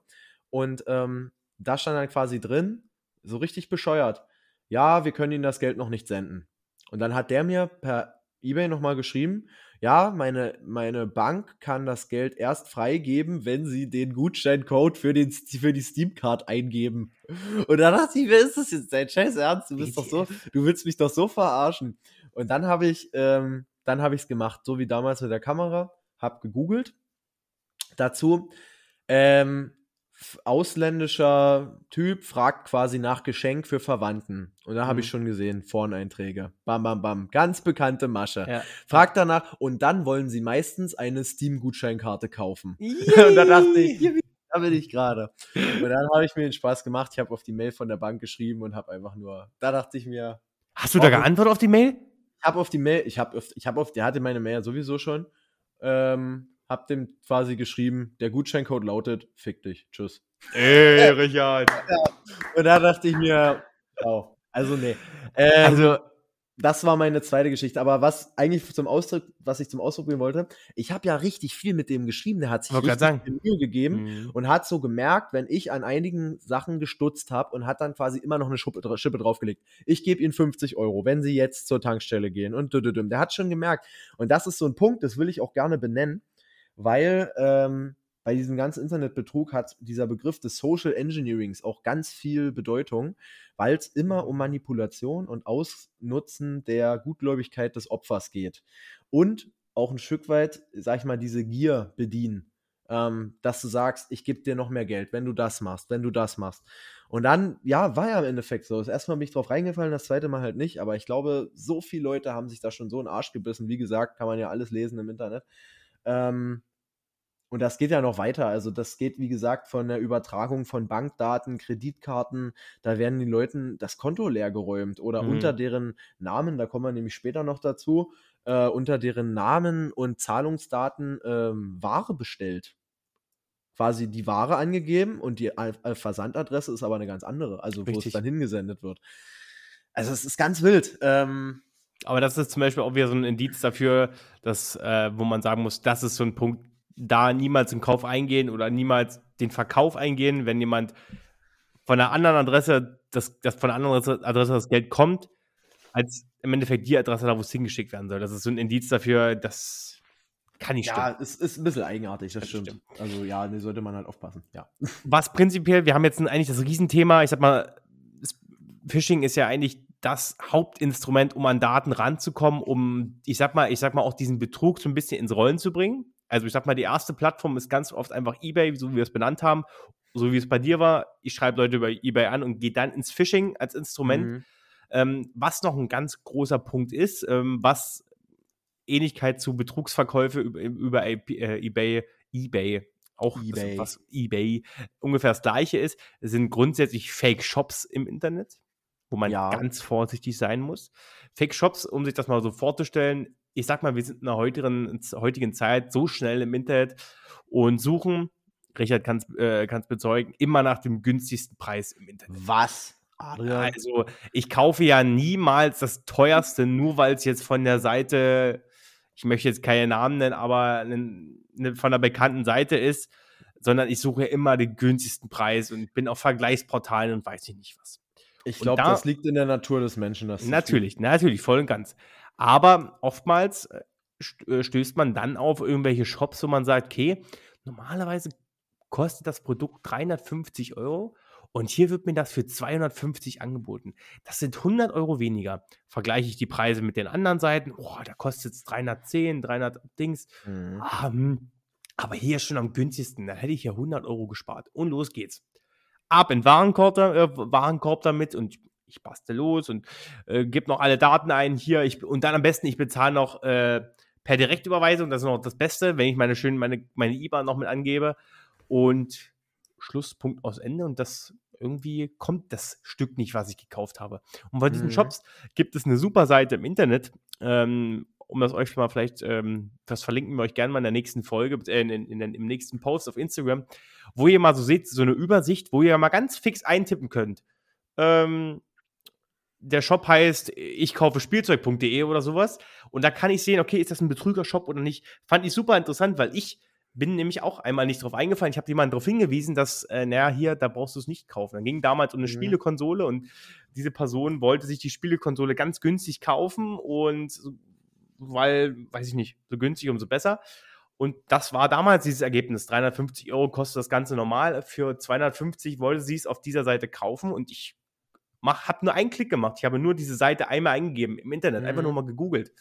Und ähm, da stand dann quasi drin, so richtig bescheuert. Ja, wir können Ihnen das Geld noch nicht senden. Und dann hat der mir per eBay nochmal geschrieben, ja, meine, meine Bank kann das Geld erst freigeben, wenn sie den Gutscheincode für, den, für die Steam-Card eingeben. Und dann dachte ich, wer ist das jetzt dein Scheiß Ernst? Du bist doch so, du willst mich doch so verarschen. Und dann habe ich, ähm, dann habe ich es gemacht, so wie damals mit der Kamera, habe gegoogelt dazu. Ähm, ausländischer Typ fragt quasi nach Geschenk für Verwandten. Und da habe mhm. ich schon gesehen, Vorneinträge. Bam, bam, bam. Ganz bekannte Masche. Ja. Fragt danach und dann wollen sie meistens eine Steam-Gutscheinkarte kaufen. [LAUGHS] und da dachte ich, da bin ich gerade. Und dann habe ich mir den Spaß gemacht. Ich habe auf die Mail von der Bank geschrieben und habe einfach nur, da dachte ich mir. Hast du da geantwortet auf die Mail? Ich habe auf die Mail, ich habe ich hab auf, der hatte meine Mail sowieso schon. Ähm, hab dem quasi geschrieben, der Gutscheincode lautet, fick dich, tschüss. Ey, Richard. [LAUGHS] ja. Und da dachte ich mir, oh, also nee. Ähm, also, das war meine zweite Geschichte. Aber was eigentlich zum Ausdruck, was ich zum Ausdruck bringen wollte, ich habe ja richtig viel mit dem geschrieben. Der hat sich richtig viel Mühe gegeben mhm. und hat so gemerkt, wenn ich an einigen Sachen gestutzt habe und hat dann quasi immer noch eine Schippe, Schippe draufgelegt. Ich gebe Ihnen 50 Euro, wenn Sie jetzt zur Tankstelle gehen und der hat schon gemerkt. Und das ist so ein Punkt, das will ich auch gerne benennen weil ähm, bei diesem ganzen Internetbetrug hat dieser Begriff des Social Engineerings auch ganz viel Bedeutung, weil es immer um Manipulation und Ausnutzen der Gutgläubigkeit des Opfers geht. Und auch ein Stück weit, sag ich mal, diese Gier bedienen. Ähm, dass du sagst, ich gebe dir noch mehr Geld, wenn du das machst, wenn du das machst. Und dann, ja, war ja im Endeffekt so. Das erste Mal bin ich drauf reingefallen, das zweite Mal halt nicht. Aber ich glaube, so viele Leute haben sich da schon so einen Arsch gebissen. Wie gesagt, kann man ja alles lesen im Internet. Ähm, und das geht ja noch weiter. Also das geht, wie gesagt, von der Übertragung von Bankdaten, Kreditkarten. Da werden die Leuten das Konto leergeräumt oder mhm. unter deren Namen, da kommen wir nämlich später noch dazu, äh, unter deren Namen und Zahlungsdaten ähm, Ware bestellt. Quasi die Ware angegeben und die äh, Versandadresse ist aber eine ganz andere, also wo es dann hingesendet wird. Also es ist ganz wild. Ähm, aber das ist zum Beispiel auch wieder so ein Indiz dafür, dass, äh, wo man sagen muss, das ist so ein Punkt, da niemals den Kauf eingehen oder niemals den Verkauf eingehen, wenn jemand von einer anderen Adresse, das, das von einer anderen Adresse das Geld kommt, als im Endeffekt die Adresse da, wo es hingeschickt werden soll. Das ist so ein Indiz dafür, das kann nicht stimmen. Ja, es ist ein bisschen eigenartig, das, das stimmt. stimmt. Also ja, ne, sollte man halt aufpassen, ja. Was prinzipiell, wir haben jetzt eigentlich das Riesenthema, ich sag mal, Phishing ist ja eigentlich das Hauptinstrument, um an Daten ranzukommen, um, ich sag mal, ich sag mal, auch diesen Betrug so ein bisschen ins Rollen zu bringen. Also ich sag mal, die erste Plattform ist ganz oft einfach eBay, so wie wir es benannt haben, so wie es bei dir war. Ich schreibe Leute über eBay an und gehe dann ins Phishing als Instrument. Mhm. Ähm, was noch ein ganz großer Punkt ist, ähm, was Ähnlichkeit zu Betrugsverkäufe über, über äh, eBay, eBay auch eBay. was eBay ungefähr das gleiche ist, sind grundsätzlich Fake-Shops im Internet wo man ja. ganz vorsichtig sein muss. Fake Shops, um sich das mal so vorzustellen, ich sag mal, wir sind in der heutigen, heutigen Zeit so schnell im Internet und suchen, Richard kann es äh, bezeugen, immer nach dem günstigsten Preis im Internet. Was? Adrian. Also, ich kaufe ja niemals das teuerste, nur weil es jetzt von der Seite, ich möchte jetzt keine Namen nennen, aber eine, von einer bekannten Seite ist, sondern ich suche immer den günstigsten Preis und bin auf Vergleichsportalen und weiß ich nicht was. Ich glaube, da, das liegt in der Natur des Menschen. Natürlich, natürlich, voll und ganz. Aber oftmals äh, äh, stößt man dann auf irgendwelche Shops, wo man sagt, okay, normalerweise kostet das Produkt 350 Euro und hier wird mir das für 250 angeboten. Das sind 100 Euro weniger. Vergleiche ich die Preise mit den anderen Seiten, oh, da kostet es 310, 300 Dings. Mhm. Ah, hm. aber hier schon am günstigsten, da hätte ich ja 100 Euro gespart. Und los geht's ab in Warenkorb, äh, Warenkorb damit und ich bastel los und äh, gebe noch alle Daten ein hier ich, und dann am besten, ich bezahle noch äh, per Direktüberweisung, das ist noch das Beste, wenn ich meine schönen, meine, meine IBAN noch mit angebe und Schlusspunkt aus Ende und das irgendwie kommt das Stück nicht, was ich gekauft habe. Und bei diesen mhm. Shops gibt es eine super Seite im Internet, ähm, um das euch mal vielleicht, ähm, das verlinken wir euch gerne mal in der nächsten Folge, äh, in, in, in, im nächsten Post auf Instagram, wo ihr mal so seht, so eine Übersicht, wo ihr mal ganz fix eintippen könnt. Ähm, der Shop heißt ich kaufe Spielzeug.de oder sowas. Und da kann ich sehen, okay, ist das ein Betrüger-Shop oder nicht. Fand ich super interessant, weil ich bin nämlich auch einmal nicht drauf eingefallen. Ich habe jemanden darauf hingewiesen, dass, äh, naja, hier, da brauchst du es nicht kaufen. Dann ging damals um eine mhm. Spielekonsole und diese Person wollte sich die Spielekonsole ganz günstig kaufen und weil, weiß ich nicht, so günstig, umso besser. Und das war damals dieses Ergebnis. 350 Euro kostet das Ganze normal. Für 250 wollte sie es auf dieser Seite kaufen und ich habe nur einen Klick gemacht. Ich habe nur diese Seite einmal eingegeben im Internet, mhm. einfach nur mhm. mal gegoogelt.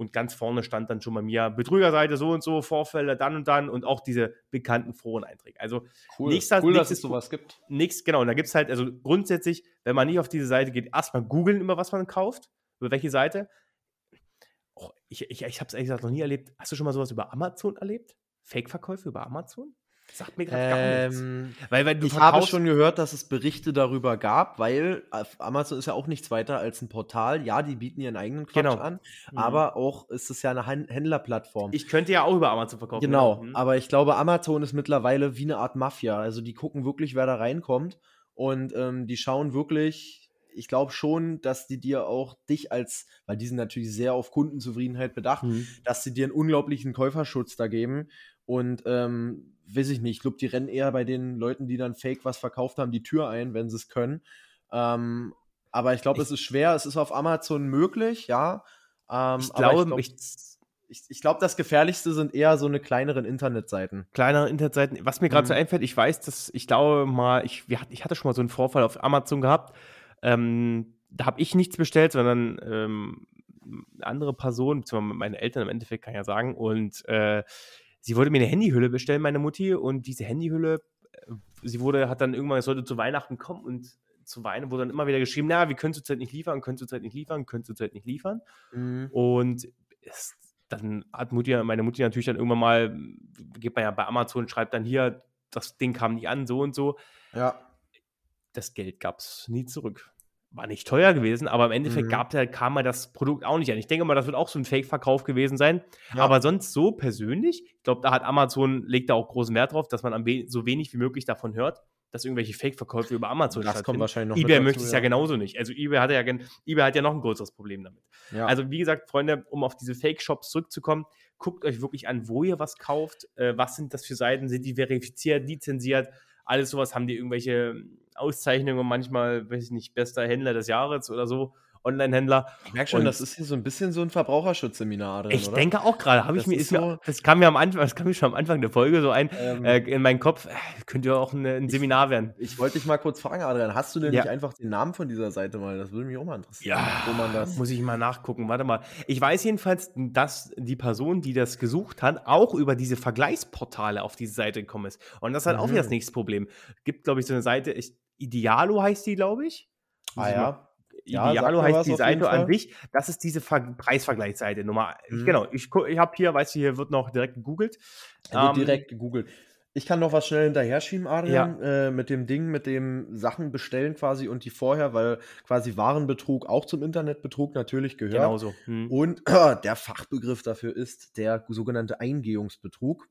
Und ganz vorne stand dann schon bei mir Betrügerseite so und so, Vorfälle dann und dann und auch diese bekannten Foreneinträge. Also cool, nächster, cool dass es sowas gibt. Nichts, genau. Und da gibt es halt, also grundsätzlich, wenn man nicht auf diese Seite geht, erstmal googeln immer, was man kauft, über welche Seite. Oh, ich ich, ich habe es ehrlich gesagt noch nie erlebt. Hast du schon mal sowas über Amazon erlebt? Fake-Verkäufe über Amazon? Sagt mir gerade ähm, gar nichts. Weil, weil ich habe schon gehört, dass es Berichte darüber gab, weil Amazon ist ja auch nichts weiter als ein Portal. Ja, die bieten ihren eigenen Quatsch genau. an, mhm. aber auch ist es ja eine Händlerplattform. Ich könnte ja auch über Amazon verkaufen. Genau, mhm. aber ich glaube, Amazon ist mittlerweile wie eine Art Mafia. Also die gucken wirklich, wer da reinkommt und ähm, die schauen wirklich ich glaube schon, dass die dir auch dich als, weil die sind natürlich sehr auf Kundenzufriedenheit bedacht, mhm. dass sie dir einen unglaublichen Käuferschutz da geben. Und ähm, weiß ich nicht, ich glaube, die rennen eher bei den Leuten, die dann fake was verkauft haben, die Tür ein, wenn sie es können. Ähm, aber ich glaube, es ist schwer. Es ist auf Amazon möglich, ja. Ähm, ich glaube, ich, ich, ich glaube, das Gefährlichste sind eher so eine kleineren Internetseiten. Kleinere Internetseiten. Was mir gerade mhm. so einfällt, ich weiß, dass ich glaube mal, ich, ich hatte schon mal so einen Vorfall auf Amazon gehabt. Ähm, da habe ich nichts bestellt, sondern ähm, eine andere Person, beziehungsweise meine Eltern im Endeffekt, kann ich ja sagen. Und äh, sie wollte mir eine Handyhülle bestellen, meine Mutti, und diese Handyhülle, äh, sie wurde, hat dann irgendwann, es sollte zu Weihnachten kommen und zu Weihnachten wurde dann immer wieder geschrieben, na, wir können zurzeit nicht liefern, können zurzeit nicht liefern, können zurzeit nicht liefern. Mhm. Und es, dann hat Mutti, meine Mutti natürlich dann irgendwann mal, geht man ja bei Amazon, schreibt dann hier, das Ding kam nicht an, so und so. Ja. Das Geld gab es nie zurück war nicht teuer gewesen, aber im Endeffekt mhm. gab der, kam mal das Produkt auch nicht an. Ich denke mal, das wird auch so ein Fake-Verkauf gewesen sein. Ja. Aber sonst so persönlich, ich glaube, da hat Amazon, legt da auch großen Wert drauf, dass man we so wenig wie möglich davon hört, dass irgendwelche Fake-Verkäufe über Amazon das kommt wahrscheinlich noch eBay möchte es ja. ja genauso nicht. Also eBay hat ja, eBay hat ja noch ein größeres Problem damit. Ja. Also wie gesagt, Freunde, um auf diese Fake-Shops zurückzukommen, guckt euch wirklich an, wo ihr was kauft. Äh, was sind das für Seiten? Sind die verifiziert, lizenziert? Alles sowas haben die irgendwelche Auszeichnungen, manchmal, weiß ich nicht, bester Händler des Jahres oder so. Online-Händler. Ich merke schon, und das ist hier so ein bisschen so ein Verbraucherschutzseminar drin, Ich oder? denke auch gerade, habe ich mir, so mir, das kam mir am Anfang, das kam mir schon am Anfang der Folge so ein, ähm, äh, in meinen Kopf, äh, könnte ja auch ein, ein Seminar werden. Ich wollte dich mal kurz fragen, Adrian, hast du denn ja. nicht einfach den Namen von dieser Seite mal? Das würde mich auch mal interessieren. Ja, wo man das muss ich mal nachgucken, warte mal. Ich weiß jedenfalls, dass die Person, die das gesucht hat, auch über diese Vergleichsportale auf diese Seite gekommen ist. Und das ist halt mhm. auch wieder das nächste Problem. Gibt, glaube ich, so eine Seite, ich, Idealo heißt die, glaube ich. Ah ja. Idealo ja, heißt die Seite an sich. Das ist diese Ver Preisvergleichsseite. Nummer. Mhm. Genau, ich, ich habe hier, weißt du, hier wird noch direkt gegoogelt. ähm, direkt gegoogelt. Ich kann noch was schnell hinterher schieben, Adrian, ja. äh, mit dem Ding, mit dem Sachen bestellen quasi und die vorher, weil quasi Warenbetrug auch zum Internetbetrug natürlich gehört. Genauso. Hm. Und äh, [CLEARS THROAT] der Fachbegriff dafür ist der sogenannte Eingehungsbetrug.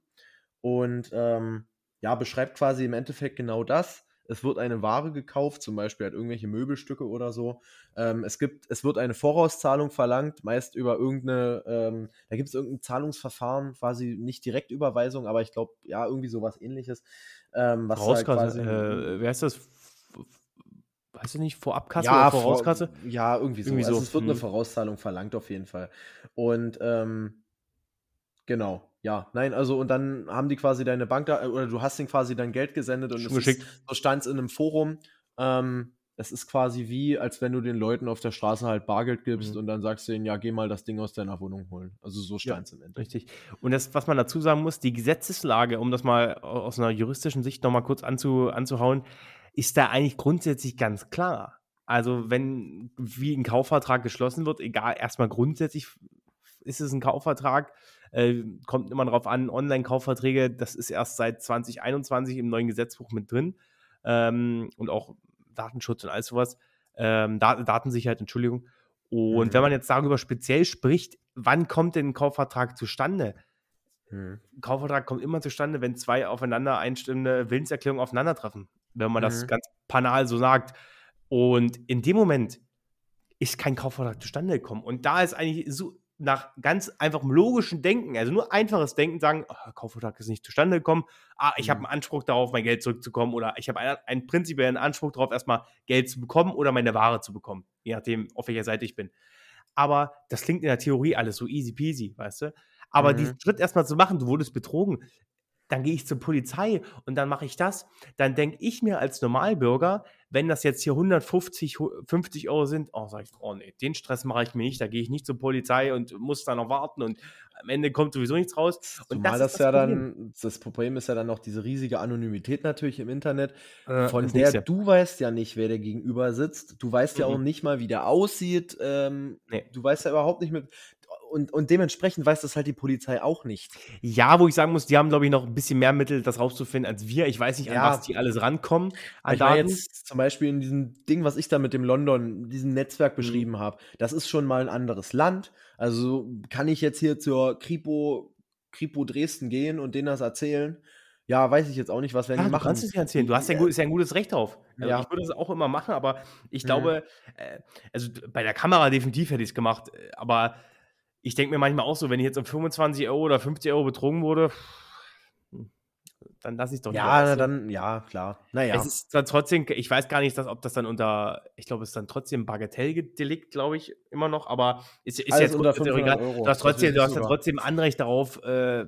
Und ähm, ja, beschreibt quasi im Endeffekt genau das es wird eine Ware gekauft, zum Beispiel halt irgendwelche Möbelstücke oder so. Ähm, es gibt, es wird eine Vorauszahlung verlangt, meist über irgendeine, ähm, da gibt es irgendein Zahlungsverfahren, quasi nicht Direktüberweisung, aber ich glaube, ja, irgendwie sowas ähnliches. Ähm, was halt quasi, äh, wie heißt das? Weißt du nicht, Vorabkasse ja, oder Vorauskasse? Vor, ja, irgendwie so. Irgendwie also so. es wird hm. eine Vorauszahlung verlangt auf jeden Fall. Und ähm, genau. Ja, nein, also und dann haben die quasi deine Bank da, oder du hast ihnen quasi dein Geld gesendet und es ist, so stand es in einem Forum. Ähm, es ist quasi wie, als wenn du den Leuten auf der Straße halt Bargeld gibst mhm. und dann sagst du ihnen, ja, geh mal das Ding aus deiner Wohnung holen. Also so stand es ja, im Endeffekt. Richtig. Und das, was man dazu sagen muss, die Gesetzeslage, um das mal aus einer juristischen Sicht nochmal kurz anzu, anzuhauen, ist da eigentlich grundsätzlich ganz klar. Also wenn wie ein Kaufvertrag geschlossen wird, egal, erstmal grundsätzlich ist es ein Kaufvertrag, äh, kommt immer darauf an, Online-Kaufverträge, das ist erst seit 2021 im neuen Gesetzbuch mit drin. Ähm, und auch Datenschutz und all sowas. Ähm, Dat Datensicherheit, Entschuldigung. Und Mhm. wenn man jetzt darüber speziell spricht, wann kommt denn ein Kaufvertrag zustande? Mhm. Ein Kaufvertrag kommt immer zustande, wenn zwei aufeinander einstimmende Willenserklärungen aufeinandertreffen, wenn man das Mhm. ganz banal so sagt. Und in dem Moment ist kein Kaufvertrag zustande gekommen. Und da ist eigentlich so nach ganz einfachem logischen Denken, also nur einfaches Denken, sagen, oh, Kaufvertrag ist nicht zustande gekommen, ah, ich habe Mhm. einen Anspruch darauf, mein Geld zurückzukommen oder ich habe einen, einen prinzipiellen Anspruch darauf, erstmal Geld zu bekommen oder meine Ware zu bekommen, je nachdem, auf welcher Seite ich bin. Aber das klingt in der Theorie alles so easy peasy, weißt du? Aber Mhm. diesen Schritt erstmal zu machen, du wurdest betrogen, dann gehe ich zur Polizei und dann mache ich das. Dann denke ich mir als Normalbürger, wenn das jetzt hier 150, hu- 50 Euro sind, oh, sag ich, oh nee, den Stress mache ich mir nicht, da gehe ich nicht zur Polizei und muss dann noch warten und am Ende kommt sowieso nichts raus. Und Zumal das das, ja Problem. dann, das Problem ist ja dann noch diese riesige Anonymität natürlich im Internet, Äh, von der nächste. du weißt ja nicht, wer der gegenüber sitzt. Du weißt ja Mhm. auch nicht mal, wie der aussieht. Ähm, Nee. Du weißt ja überhaupt nicht mit. Und, und dementsprechend weiß das halt die Polizei auch nicht. Ja, wo ich sagen muss, die haben, glaube ich, noch ein bisschen mehr Mittel, das rauszufinden als wir. Ich weiß nicht, an Ja. was die alles rankommen. An ich Daten. jetzt zum Beispiel in diesem Ding, was ich da mit dem London, diesem Netzwerk Mhm. beschrieben habe, das ist schon mal ein anderes Land. Also kann ich jetzt hier zur Kripo, Kripo Dresden gehen und denen das erzählen? Ja, weiß ich jetzt auch nicht, was werden Ja, die du machen. kannst es ja erzählen. Du hast ja, gut, ist ja ein gutes Recht drauf. Also Ja. Ich würde es auch immer machen, aber ich Mhm. glaube, äh, also bei der Kamera definitiv hätte ich es gemacht. äh, Aber ich denke mir manchmal auch so, wenn ich jetzt um 25 Euro oder 50 Euro betrogen wurde, hm, dann lasse ich es doch lieber, Ja, dann, ja, klar. Naja. Es ist dann trotzdem, ich weiß gar nicht, dass, ob das dann unter, ich glaube, es ist dann trotzdem Bagatellgedelikt, glaube ich, immer noch, aber ist, ist jetzt unter ist jetzt auch 500 egal. Euro. Du hast trotzdem, du hast dann trotzdem Anrecht darauf, äh,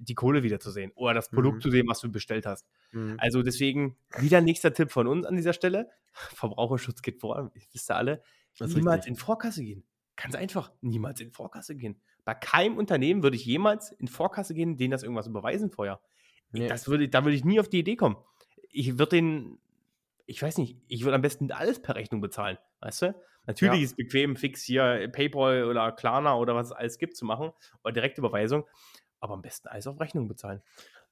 die Kohle wiederzusehen oder das Produkt Mhm. zu sehen, was du bestellt hast. Mhm. Also deswegen wieder nächster Tipp von uns an dieser Stelle. [LAUGHS] Verbraucherschutz geht vor, wisst ihr alle. Niemals richtig. in Vorkasse gehen. Ganz einfach, niemals in Vorkasse gehen. Bei keinem Unternehmen würde ich jemals in Vorkasse gehen, denen das irgendwas überweisen vorher. Nee. Das würde, da würde ich nie auf die Idee kommen. Ich würde den, ich weiß nicht, ich würde am besten alles per Rechnung bezahlen, weißt du? Natürlich Ja. ist bequem, fix hier PayPal oder Klarna oder was es alles gibt zu machen oder Direktüberweisung, aber am besten alles auf Rechnung bezahlen.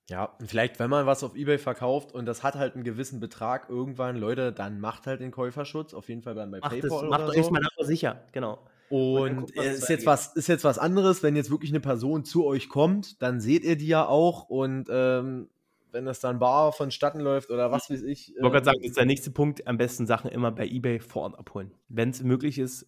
Ja, vielleicht, wenn man was auf Ebay verkauft und das hat halt einen gewissen Betrag irgendwann, Leute, dann macht halt den Käuferschutz, auf jeden Fall dann bei Macht, PayPal das, oder macht so. euch mal nachher sicher, genau. Und äh, es ist jetzt, was, ist jetzt was anderes, wenn jetzt wirklich eine Person zu euch kommt, dann seht ihr die ja auch und ähm, wenn das dann bar vonstatten läuft oder was weiß ich. Ich wollte gerade ähm, sagen, das ist der nächste Punkt, am besten Sachen immer bei Ebay vor Ort abholen. Wenn es möglich ist,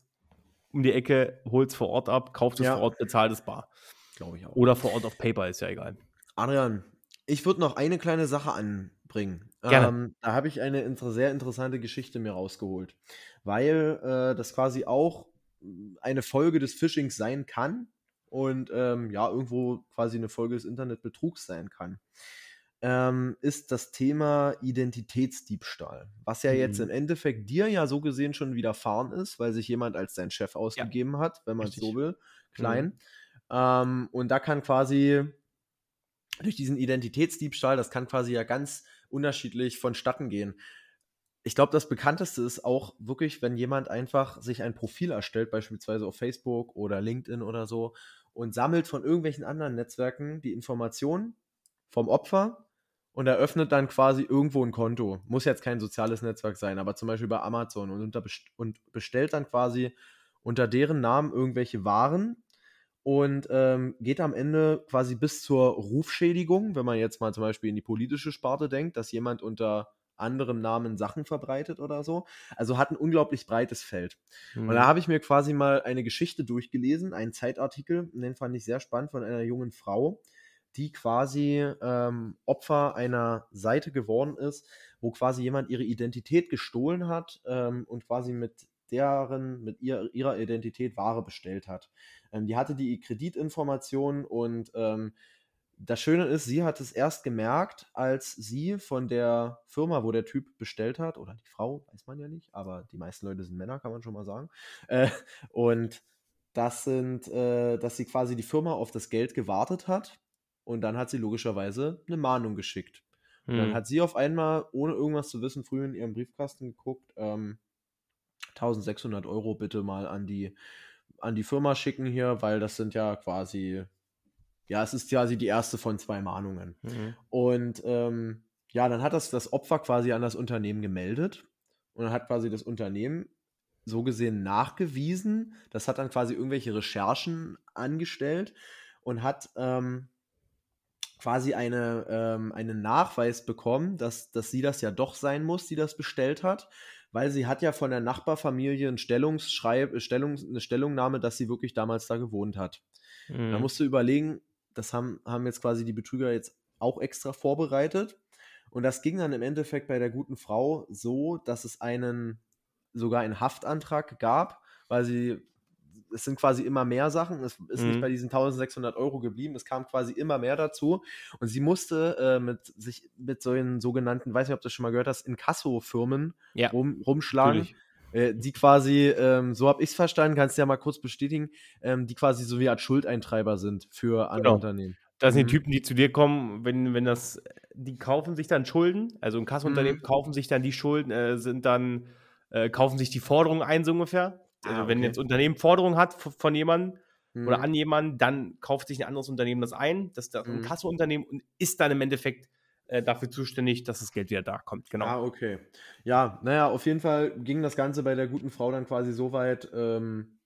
um die Ecke, holt es vor Ort ab, kauft es Ja. vor Ort, bezahlt es bar. Glaube ich auch. Oder vor Ort auf PayPal, ist ja egal. Adrian, ich würde noch eine kleine Sache anbringen. Gerne. Ähm, da habe ich eine inter sehr interessante Geschichte mir rausgeholt, weil äh, das quasi auch eine Folge des Phishings sein kann und ähm, ja, irgendwo quasi eine Folge des Internetbetrugs sein kann. Ähm, ist das Thema Identitätsdiebstahl, was ja jetzt Mhm. im Endeffekt dir ja so gesehen schon widerfahren ist, weil sich jemand als dein Chef ausgegeben hat, wenn man es so will, klein. Ähm, und da kann quasi durch diesen Identitätsdiebstahl, das kann quasi ja ganz unterschiedlich vonstatten gehen. Ich glaube, das bekannteste ist auch wirklich, wenn jemand einfach sich ein Profil erstellt, beispielsweise auf Facebook oder LinkedIn oder so, und sammelt von irgendwelchen anderen Netzwerken die Informationen vom Opfer und eröffnet dann quasi irgendwo ein Konto. Muss jetzt kein soziales Netzwerk sein, aber zum Beispiel bei Amazon und, unter und bestellt dann quasi unter deren Namen irgendwelche Waren und ähm, geht am Ende quasi bis zur Rufschädigung, wenn man jetzt mal zum Beispiel in die politische Sparte denkt, dass jemand unter anderem Namen Sachen verbreitet oder so. Also hat ein unglaublich breites Feld. Mhm. Und da habe ich mir quasi mal eine Geschichte durchgelesen, einen Zeitartikel, den fand ich sehr spannend von einer jungen Frau, die quasi ähm, Opfer einer Seite geworden ist, wo quasi jemand ihre Identität gestohlen hat ähm, und quasi mit deren, mit ihr, ihrer Identität Ware bestellt hat. Ähm, die hatte die Kreditinformationen und ähm, das Schöne ist, sie hat es erst gemerkt, als sie von der Firma, wo der Typ bestellt hat, oder die Frau, weiß man ja nicht, aber die meisten Leute sind Männer, kann man schon mal sagen. Äh, und das sind, äh, dass sie quasi die Firma auf das Geld gewartet hat und dann hat sie logischerweise eine Mahnung geschickt. Und dann Mhm. hat sie auf einmal, ohne irgendwas zu wissen, früh in ihrem Briefkasten geguckt, ähm, 1600 Euro bitte mal an die, an die Firma schicken hier, weil das sind ja quasi, ja, es ist quasi die erste von zwei Mahnungen. Mhm. Und ähm, ja, dann hat das das Opfer quasi an das Unternehmen gemeldet und dann hat quasi das Unternehmen so gesehen nachgewiesen. Das hat dann quasi irgendwelche Recherchen angestellt und hat ähm, quasi eine, ähm, einen Nachweis bekommen, dass, dass sie das ja doch sein muss, die das bestellt hat, weil sie hat ja von der Nachbarfamilie ein Stellungsschreib, Stellung, eine Stellungnahme, dass sie wirklich damals da gewohnt hat. Mhm. Da musst du überlegen, das haben, haben jetzt quasi die Betrüger jetzt auch extra vorbereitet. Und das ging dann im Endeffekt bei der guten Frau so, dass es einen sogar einen Haftantrag gab, weil sie es sind quasi immer mehr Sachen. Es ist mhm. nicht bei diesen 1600 Euro geblieben. Es kam quasi immer mehr dazu. Und sie musste äh, mit sich mit solchen sogenannten, weiß nicht, ob du das schon mal gehört hast, Inkasso-Firmen ja. rum, rumschlagen. Äh, die quasi, ähm, so habe ich es verstanden, kannst du ja mal kurz bestätigen, ähm, die quasi so wie Art Schuldeintreiber sind für andere genau. Unternehmen. Das sind die mhm. Typen, die zu dir kommen, wenn, wenn das, die kaufen sich dann Schulden, also ein Kassunternehmen mhm. kaufen sich dann die Schulden, äh, sind dann, äh, kaufen sich die Forderungen ein, so ungefähr. Also ah, okay. wenn jetzt Unternehmen Forderungen hat von jemandem mhm. oder an jemanden, dann kauft sich ein anderes Unternehmen das ein, das ist das mhm. ein Kasseunternehmen und ist dann im Endeffekt äh, dafür zuständig, dass das Geld wieder da kommt. Genau. Ah, okay. Ja, naja, auf jeden Fall ging das Ganze bei der guten Frau dann quasi so weit, ähm,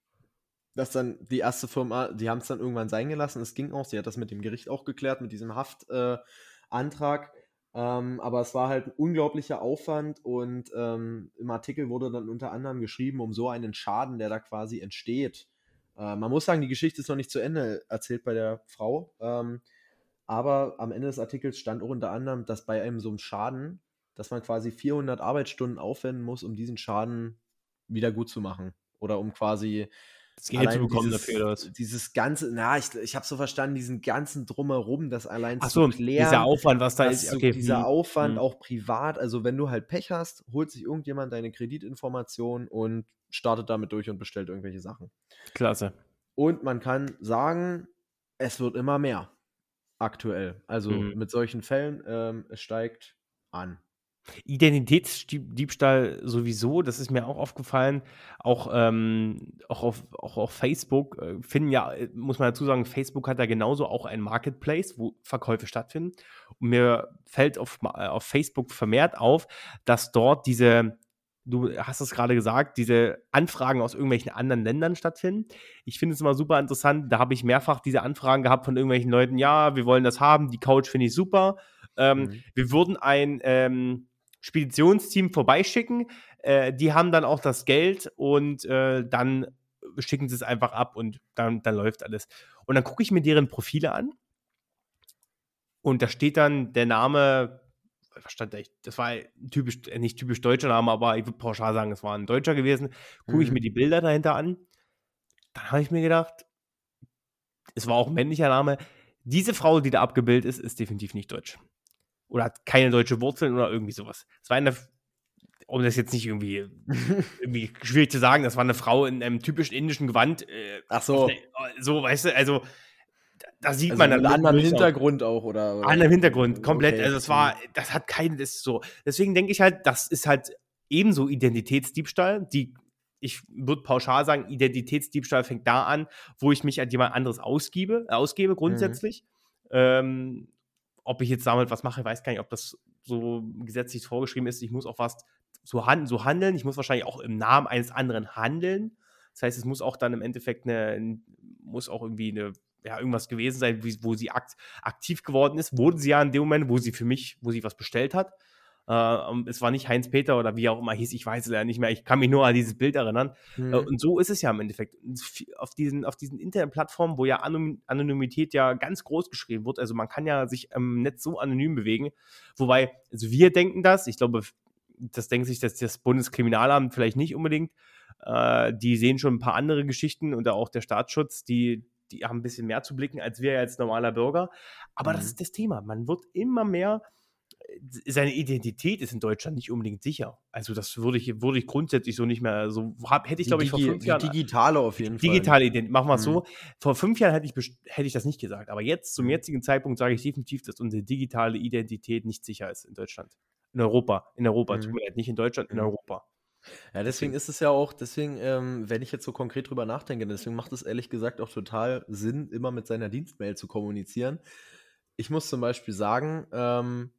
dass dann die erste Firma, die haben es dann irgendwann sein gelassen. Es ging auch, sie hat das mit dem Gericht auch geklärt, mit diesem Haftantrag. Äh, ähm, aber es war halt ein unglaublicher Aufwand und ähm, im Artikel wurde dann unter anderem geschrieben, um so einen Schaden, der da quasi entsteht. Äh, man muss sagen, die Geschichte ist noch nicht zu Ende erzählt bei der Frau. Ähm, aber am Ende des Artikels stand auch unter anderem, dass bei einem so einem Schaden, dass man quasi 400 Arbeitsstunden aufwenden muss, um diesen Schaden wieder gut zu machen. Oder um quasi das Geld zu bekommen dieses, dafür, oder was? Dieses ganze, na, ich, ich habe so verstanden, diesen ganzen Drumherum, das allein Ach so, zu klären. dieser Aufwand, was da ist. Okay. dieser hm. Aufwand hm. auch privat, also wenn du halt Pech hast, holt sich irgendjemand deine Kreditinformation und startet damit durch und bestellt irgendwelche Sachen. Klasse. Und man kann sagen, es wird immer mehr aktuell. Also mhm. mit solchen Fällen, ähm, es steigt an. Identitätsdiebstahl sowieso, das ist mir auch aufgefallen. Auch, ähm, auch, auf, auch auf Facebook äh, finden ja, äh, muss man dazu sagen, Facebook hat da genauso auch ein Marketplace, wo Verkäufe stattfinden. Und mir fällt auf, äh, auf Facebook vermehrt auf, dass dort diese, du hast es gerade gesagt, diese Anfragen aus irgendwelchen anderen Ländern stattfinden. Ich finde es immer super interessant. Da habe ich mehrfach diese Anfragen gehabt von irgendwelchen Leuten, ja, wir wollen das haben, die Couch finde ich super. Ähm, mhm. Wir würden ein ähm, Speditionsteam vorbeischicken. Äh, die haben dann auch das Geld und äh, dann schicken sie es einfach ab und dann, dann läuft alles. Und dann gucke ich mir deren Profile an und da steht dann der Name, was stand da? Das war typisch, äh, nicht typisch deutscher Name, aber ich würde pauschal sagen, es war ein Deutscher gewesen. Gucke ich mir mhm. die Bilder dahinter an. Dann habe ich mir gedacht, es war auch ein männlicher Name. Diese Frau, die da abgebildet ist, ist definitiv nicht deutsch oder hat keine deutsche Wurzeln oder irgendwie sowas. Es war eine, um das jetzt nicht irgendwie, [LAUGHS] irgendwie schwierig zu sagen, das war eine Frau in einem typischen indischen Gewand. Äh, Ach so. Eine, so, weißt du, also da sieht also man dann. Mit anderem Hintergrund auch, oder? oder? Anderem Hintergrund, komplett. Okay. Also es war, das hat keinen, das ist so. Deswegen denke ich halt, das ist halt ebenso Identitätsdiebstahl. Die, ich würde pauschal sagen, Identitätsdiebstahl fängt da an, wo ich mich an jemand anderes ausgebe, ausgebe grundsätzlich. Mhm. Ähm, ob ich jetzt damit was mache, weiß gar nicht, ob das so gesetzlich vorgeschrieben ist. Ich muss auch was so, han so handeln. Ich muss wahrscheinlich auch im Namen eines anderen handeln. Das heißt, es muss auch dann im Endeffekt eine, muss auch irgendwie eine, ja, irgendwas gewesen sein, wo sie akt aktiv geworden ist. Wurde sie ja in dem Moment, wo sie für mich, wo sie was bestellt hat. Uh, es war nicht Heinz Peter oder wie auch immer hieß, ich weiß es ja nicht mehr. Ich kann mich nur an dieses Bild erinnern. Mhm. Uh, und so ist es ja im Endeffekt. Auf diesen, auf diesen Internetplattformen, wo ja Anonym Anonymität ja ganz groß geschrieben wird. Also man kann ja sich im Netz so anonym bewegen. Wobei, also wir denken das, ich glaube, das denkt sich das, das Bundeskriminalamt vielleicht nicht unbedingt. Uh, die sehen schon ein paar andere Geschichten und auch der Staatsschutz, die, die haben ein bisschen mehr zu blicken als wir als normaler Bürger. Aber mhm. das ist das Thema. Man wird immer mehr seine Identität ist in Deutschland nicht unbedingt sicher. Also das würde ich, würde ich grundsätzlich so nicht mehr so, hab, hätte ich glaube ich vor fünf Jahren. Digitale auf jeden digitale Fall. Digitale Identität, machen wir es mhm. so. Vor fünf Jahren hätte ich, hätte ich das nicht gesagt, aber jetzt zum mhm. jetzigen Zeitpunkt sage ich definitiv, dass unsere digitale Identität nicht sicher ist in Deutschland. In Europa, in Europa, mhm. nicht in Deutschland, in mhm. Europa. Ja, deswegen ist es ja auch, deswegen, ähm, wenn ich jetzt so konkret drüber nachdenke, deswegen macht es ehrlich gesagt auch total Sinn, immer mit seiner Dienstmail zu kommunizieren. Ich muss zum Beispiel sagen, ähm,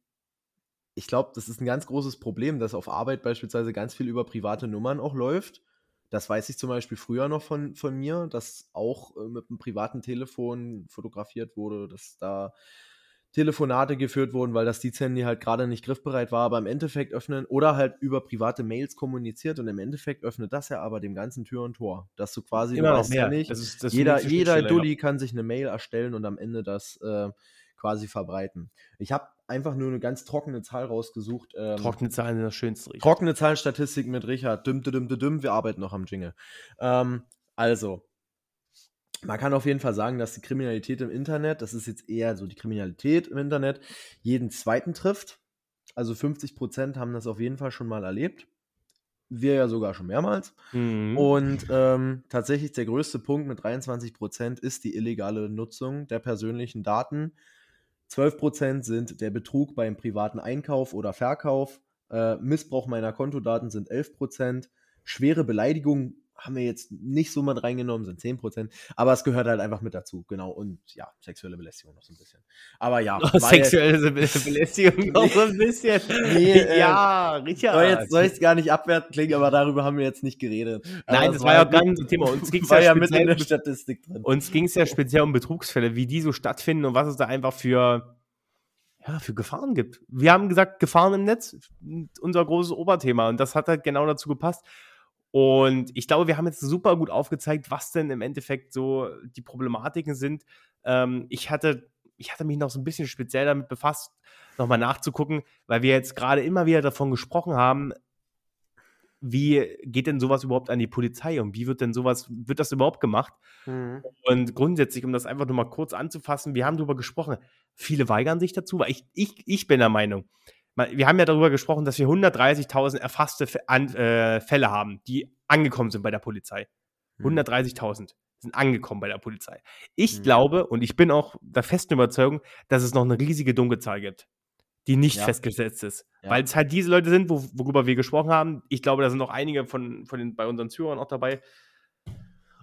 ich glaube, das ist ein ganz großes Problem, dass auf Arbeit beispielsweise ganz viel über private Nummern auch läuft. Das weiß ich zum Beispiel früher noch von, von mir, dass auch äh, mit einem privaten Telefon fotografiert wurde, dass da Telefonate geführt wurden, weil das Diensthandy halt gerade nicht griffbereit war, aber im Endeffekt öffnen oder halt über private Mails kommuniziert und im Endeffekt öffnet das ja aber dem ganzen Tür und Tor, dass du quasi Immer du noch weißt ja nicht, Das ist, das jeder, jeder Dulli kann sich eine Mail erstellen und am Ende das äh, quasi verbreiten. Ich habe einfach nur eine ganz trockene Zahl rausgesucht. Ähm, Trockene Zahlen sind das Schönste. Richard. Trockene Zahlenstatistik mit Richard. Düm, düm, düm, düm, wir arbeiten noch am Jingle. Ähm, also, man kann auf jeden Fall sagen, dass die Kriminalität im Internet, das ist jetzt eher so die Kriminalität im Internet, jeden zweiten trifft. Also 50 Prozent haben das auf jeden Fall schon mal erlebt. Wir ja sogar schon mehrmals. Mhm. Und ähm, tatsächlich der größte Punkt mit 23 Prozent ist die illegale Nutzung der persönlichen Daten. 12 Prozent sind der Betrug beim privaten Einkauf oder Verkauf. Äh, Missbrauch meiner Kontodaten sind 11 Prozent. Schwere Beleidigung haben wir jetzt nicht so mit reingenommen, sind 10 Prozent. Aber es gehört halt einfach mit dazu, genau. Und ja, sexuelle Belästigung noch so ein bisschen. Aber ja, [LAUGHS] jetzt- Sexuelle Be Belästigung noch so ein bisschen. [LAUGHS] Nee, äh, ja, Richard. soll jetzt soll jetzt gar nicht abwertend klingen, aber darüber haben wir jetzt nicht geredet. Nein, das es war ja gar nicht das Thema. Uns [LAUGHS] ging's war ja ja mit in der Statistik drin. Uns ging es ja speziell um Betrugsfälle, wie die so stattfinden und was es da einfach für, ja, für Gefahren gibt. Wir haben gesagt, Gefahren im Netz, unser großes Oberthema. Und das hat halt genau dazu gepasst. Und ich glaube, wir haben jetzt super gut aufgezeigt, was denn im Endeffekt so die Problematiken sind. Ähm, ich, hatte, ich hatte mich noch so ein bisschen speziell damit befasst, nochmal nachzugucken, weil wir jetzt gerade immer wieder davon gesprochen haben, wie geht denn sowas überhaupt an die Polizei und wie wird denn sowas, wird das überhaupt gemacht? Und grundsätzlich, um das einfach nur mal kurz anzufassen, wir haben darüber gesprochen, viele weigern sich dazu, weil ich, ich, ich bin der Meinung, wir haben ja darüber gesprochen, dass wir 130.000 erfasste äh, Fälle haben, die angekommen sind bei der Polizei. Hm. 130.000 sind angekommen bei der Polizei. Ich Mhm. glaube und ich bin auch der festen Überzeugung, dass es noch eine riesige Dunkelzahl gibt, die nicht Ja. festgesetzt ist. Ja. Weil es halt diese Leute sind, wo, worüber wir gesprochen haben. Ich glaube, da sind noch einige von, von den, bei unseren Zuhörern auch dabei.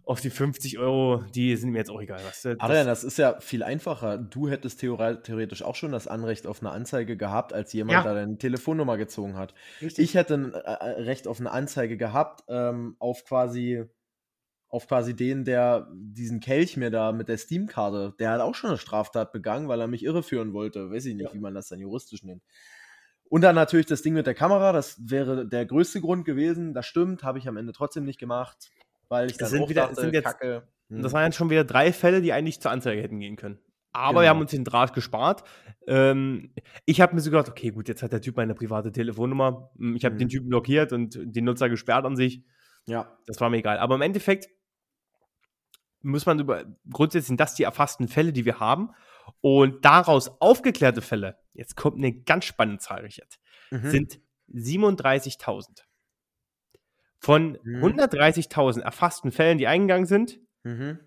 Auf die 50 Euro, die sind mir jetzt auch egal. Was, äh, Adrian, das ist ja viel einfacher. Du hättest theoretisch auch schon das Anrecht auf eine Anzeige gehabt, als jemand Ja. da deine Telefonnummer gezogen hat. richtig. Ich hätte ein äh, äh, Recht auf eine Anzeige gehabt, ähm, auf quasi auf quasi den, der diesen Kelch mir da mit der Steam-Karte, der hat auch schon eine Straftat begangen, weil er mich irreführen wollte. Weiß ich nicht, Ja. wie man das dann juristisch nennt. Und dann natürlich das Ding mit der Kamera, das wäre der größte Grund gewesen. Das stimmt, habe ich am Ende trotzdem nicht gemacht, weil ich Das sind wieder- dachte, sind jetzt- Kacke. Das hm, waren jetzt schon wieder drei Fälle, die eigentlich zur Anzeige hätten gehen können. Aber wir Genau. haben uns den Draht gespart. Ähm, ich habe mir so gedacht, okay, gut, jetzt hat der Typ meine private Telefonnummer. Hm, Ich habe Mhm. den Typen blockiert und den Nutzer gesperrt an sich. ja, Das war mir egal. Aber im Endeffekt muss man über grundsätzlich sind das die erfassten Fälle, die wir haben. Und daraus aufgeklärte Fälle, jetzt kommt eine ganz spannende Zahl, Richard, Mhm. sind 37.000. Von Mhm. 130.000 erfassten Fällen, die eingegangen sind, Mhm.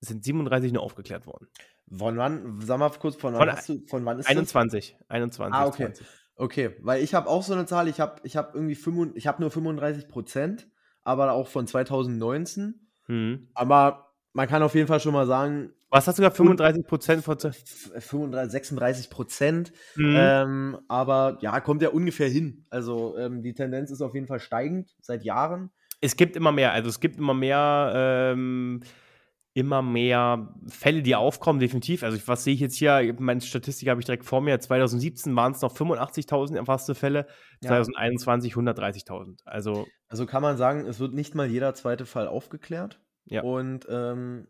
sind 37 nur aufgeklärt worden. Von wann, sag mal kurz, von wann, Von hast du, von wann ist 21. 21. Ah, okay. 20. das? Okay, weil ich habe auch so eine Zahl, ich habe ich hab irgendwie 35, ich habe nur 35 Prozent, aber auch von 2019. Mhm. Aber man kann auf jeden Fall schon mal sagen, Was hast du gesagt? 35 Prozent von. f- 35, 36 Prozent. Mhm. Ähm, aber ja, kommt ja ungefähr hin. Also ähm, die Tendenz ist auf jeden Fall steigend seit Jahren. es gibt immer mehr, also es gibt immer mehr, ähm, immer mehr Fälle, die aufkommen, definitiv. Also was sehe ich jetzt hier? Meine Statistik habe ich direkt vor mir. 2017 waren es noch 85.000 erfasste Fälle, Ja. 2021 130.000. Also Also kann man sagen, es wird nicht mal jeder zweite Fall aufgeklärt. Ja. Und ähm,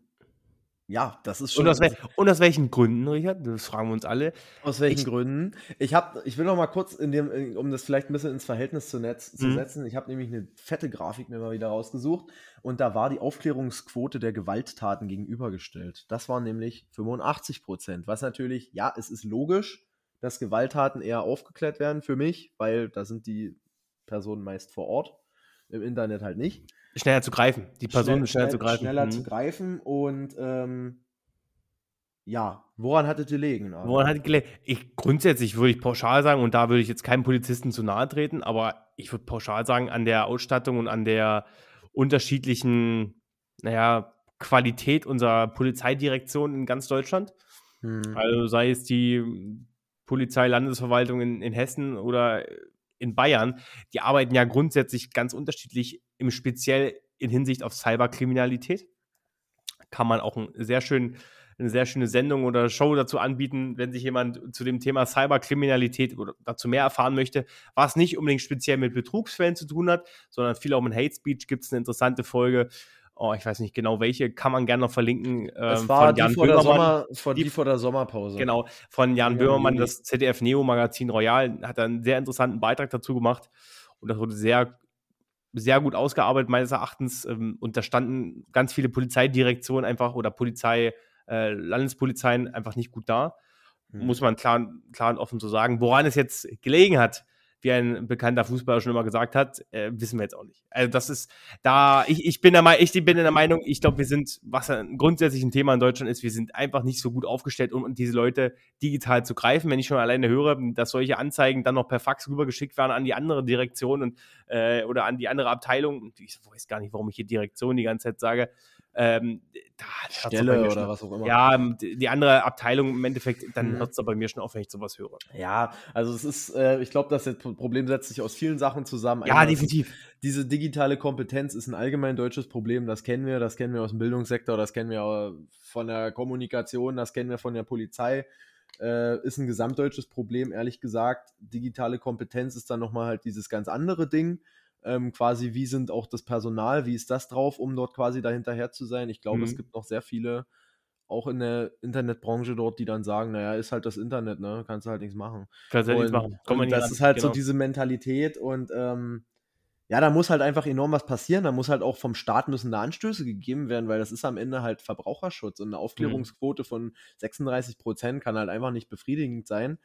ja, das ist schon. und aus, wel und aus welchen Gründen, Richard? Das fragen wir uns alle. Aus welchen Ich- Gründen? Ich habe, ich will noch mal kurz in dem, in- um das vielleicht ein bisschen ins Verhältnis zu, Netz, zu Mhm. setzen. Ich habe nämlich eine fette Grafik mir mal wieder rausgesucht und da war die Aufklärungsquote der Gewalttaten gegenübergestellt. Das waren nämlich 85 Prozent. Was natürlich, ja, es ist logisch, dass Gewalttaten eher aufgeklärt werden für mich, weil da sind die Personen meist vor Ort. Im Internet halt nicht. Schneller zu greifen. Die Person Schnell- ist schneller zu greifen. Schneller Mhm. zu greifen und ähm, ja, woran hattet ihr legen? Adrian? Woran hat gelegen? Ich, grundsätzlich würde ich pauschal sagen, und da würde ich jetzt keinem Polizisten zu nahe treten, aber ich würde pauschal sagen, an der Ausstattung und an der unterschiedlichen, naja, Qualität unserer Polizeidirektion in ganz Deutschland. Hm. Also sei es die Polizeilandesverwaltung in, in Hessen oder in Bayern, die arbeiten ja grundsätzlich ganz unterschiedlich, im Speziell in Hinsicht auf Cyberkriminalität. Kann man auch einen sehr schönen eine sehr schöne Sendung oder Show dazu anbieten, wenn sich jemand zu dem Thema Cyberkriminalität oder dazu mehr erfahren möchte, was nicht unbedingt speziell mit Betrugsfällen zu tun hat, sondern viel auch mit Hate Speech gibt es eine interessante Folge. Oh, ich weiß nicht genau welche, kann man gerne noch verlinken. Das ähm, war von Jan die, vor der, Sommer, vor, die, die vor der Sommerpause. Genau, von Jan ja, Böhmermann, das ZDF Neo Magazin Royal, hat einen sehr interessanten Beitrag dazu gemacht. Und das wurde sehr sehr gut ausgearbeitet, meines Erachtens. Ähm, und da standen ganz viele Polizeidirektionen einfach oder Polizei, äh, Landespolizeien einfach nicht gut da. Mhm. Muss man klar, klar und offen so sagen. Woran es jetzt gelegen hat, wie ein bekannter Fußballer schon immer gesagt hat, äh, wissen wir jetzt auch nicht. Also das ist da, ich, ich bin der ich bin in der Meinung, ich glaube, wir sind, was ein grundsätzlich ein Thema in Deutschland ist, wir sind einfach nicht so gut aufgestellt, um, um diese Leute digital zu greifen. Wenn ich schon alleine höre, dass solche Anzeigen dann noch per Fax rübergeschickt werden an die andere Direktion und, äh, oder an die andere Abteilung, ich weiß gar nicht, warum ich hier Direktion die ganze Zeit sage, ähm, da Stelle oder schon, was auch immer. Ja, die andere Abteilung im Endeffekt, dann mhm. hört es bei mir schon auf, wenn ich sowas höre. Ja, also es ist, äh, ich glaube, das Problem setzt sich aus vielen Sachen zusammen. Ja, Einmal definitiv. Diese digitale Kompetenz ist ein allgemein deutsches Problem, das kennen wir, das kennen wir aus dem Bildungssektor, das kennen wir von der Kommunikation, das kennen wir von der Polizei. Äh, ist ein gesamtdeutsches Problem, ehrlich gesagt. Digitale Kompetenz ist dann nochmal halt dieses ganz andere Ding ähm, quasi, wie sind auch das Personal, wie ist das drauf, um dort quasi dahinterher zu sein. Ich glaube, mhm. es gibt noch sehr viele, auch in der Internetbranche dort, die dann sagen, naja, ist halt das Internet, ne? Kannst du halt nichts machen. Kannst du halt nichts machen. Komm und das ran. ist halt genau. so diese Mentalität und ähm, ja, da muss halt einfach enorm was passieren. Da muss halt auch vom Staat müssen da Anstöße gegeben werden, weil das ist am Ende halt Verbraucherschutz und eine mhm. Aufklärungsquote mhm. von 36 Prozent kann halt einfach nicht befriedigend sein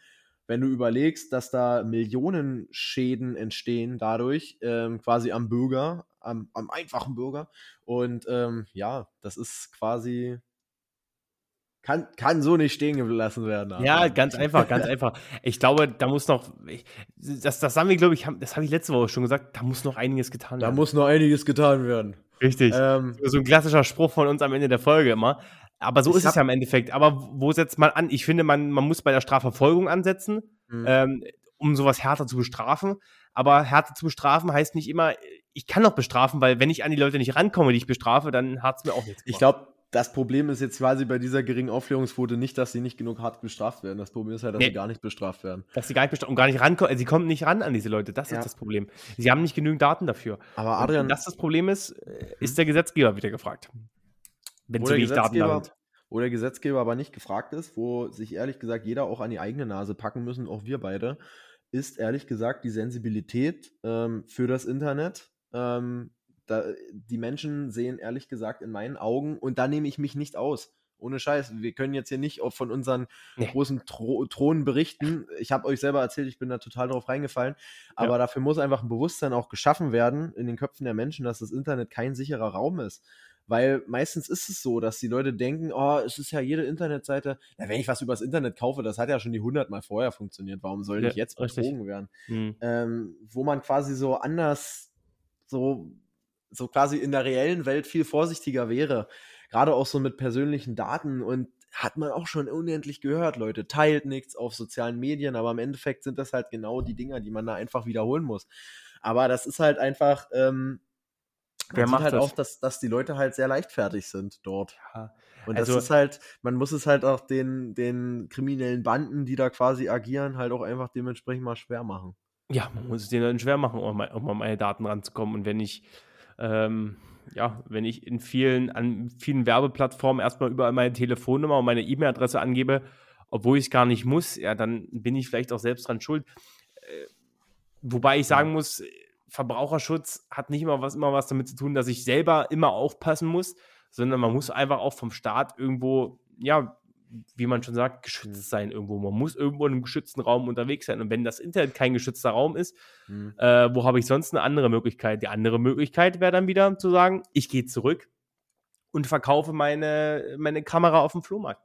wenn du überlegst, dass da Millionen Schäden entstehen dadurch, ähm, quasi am Bürger, am, am einfachen Bürger. Und ähm, ja, das ist quasi kann, kann so nicht stehen gelassen werden. Aber. Ja, ganz einfach, ganz einfach. Ich glaube, da muss noch, ich, das, das haben wir, glaube ich, das habe ich letzte Woche schon gesagt, da muss noch einiges getan werden. Da muss noch einiges getan werden. Richtig. Ähm, so ein klassischer Spruch von uns am Ende der Folge immer. Aber so ich ist es ja im Endeffekt. Aber wo setzt man an? Ich finde, man, man muss bei der Strafverfolgung ansetzen, mhm. ähm, um sowas härter zu bestrafen. Aber härter zu bestrafen heißt nicht immer, ich kann doch bestrafen, weil wenn ich an die Leute nicht rankomme, die ich bestrafe, dann hat es mir auch nichts. Ich glaube, das Problem ist jetzt quasi bei dieser geringen Aufklärungsquote nicht, dass sie nicht genug hart bestraft werden. Das Problem ist halt, dass nee. sie gar nicht bestraft werden. Dass sie gar nicht bestraft und gar nicht rankommen. Sie kommen nicht ran an diese Leute. Das ja. ist das Problem. Sie haben nicht genügend Daten dafür. Aber Adrian. Und das das Problem ist, äh, ist der Gesetzgeber wieder gefragt. Wenn zu wenig Daten da sind wo der Gesetzgeber aber nicht gefragt ist, wo sich ehrlich gesagt jeder auch an die eigene Nase packen müssen, auch wir beide, ist ehrlich gesagt die Sensibilität ähm, für das Internet. Ähm, da, die Menschen sehen ehrlich gesagt in meinen Augen, und da nehme ich mich nicht aus. Ohne Scheiß, wir können jetzt hier nicht von unseren nee. großen Thro Thronen berichten. Ich habe euch selber erzählt, ich bin da total drauf reingefallen. Aber ja. dafür muss einfach ein Bewusstsein auch geschaffen werden in den Köpfen der Menschen, dass das Internet kein sicherer Raum ist. Weil meistens ist es so, dass die Leute denken, oh, es ist ja jede Internetseite, na, wenn ich was übers Internet kaufe, das hat ja schon die hundertmal vorher funktioniert, warum soll ja, ich jetzt betrogen werden? Mhm. Ähm, wo man quasi so anders, so, so quasi in der reellen Welt viel vorsichtiger wäre. Gerade auch so mit persönlichen Daten und hat man auch schon unendlich gehört, Leute. Teilt nichts auf sozialen Medien, aber im Endeffekt sind das halt genau die Dinger, die man da einfach wiederholen muss. Aber das ist halt einfach, ähm, Wer macht halt das? auch, dass, dass die Leute halt sehr leichtfertig sind dort. Ja. Und also, das ist halt, man muss es halt auch den, den kriminellen Banden, die da quasi agieren, halt auch einfach dementsprechend mal schwer machen. Ja, man muss es denen schwer machen, um, um an meine Daten ranzukommen. Und wenn ich, ähm, ja, wenn ich in vielen, an vielen Werbeplattformen erstmal überall meine Telefonnummer und meine E-Mail-Adresse angebe, obwohl ich es gar nicht muss, ja, dann bin ich vielleicht auch selbst dran schuld. Äh, wobei ich sagen muss, Verbraucherschutz hat nicht immer was, immer was damit zu tun, dass ich selber immer aufpassen muss, sondern man muss einfach auch vom Staat irgendwo, ja, wie man schon sagt, geschützt mhm. sein irgendwo. Man muss irgendwo in einem geschützten Raum unterwegs sein. Und wenn das Internet kein geschützter Raum ist, mhm. äh, wo habe ich sonst eine andere Möglichkeit? Die andere Möglichkeit wäre dann wieder zu sagen, ich gehe zurück und verkaufe meine, meine Kamera auf dem Flohmarkt.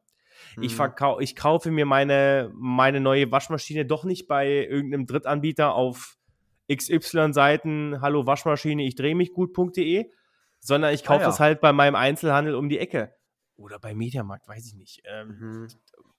Mhm. Ich, verkau ich kaufe mir meine, meine neue Waschmaschine doch nicht bei irgendeinem Drittanbieter auf XY-Seiten, hallo Waschmaschine, ich drehe mich gut.de, sondern ich kaufe ah, ja. es halt bei meinem Einzelhandel um die Ecke. Oder bei Mediamarkt, weiß ich nicht. Ähm, mhm.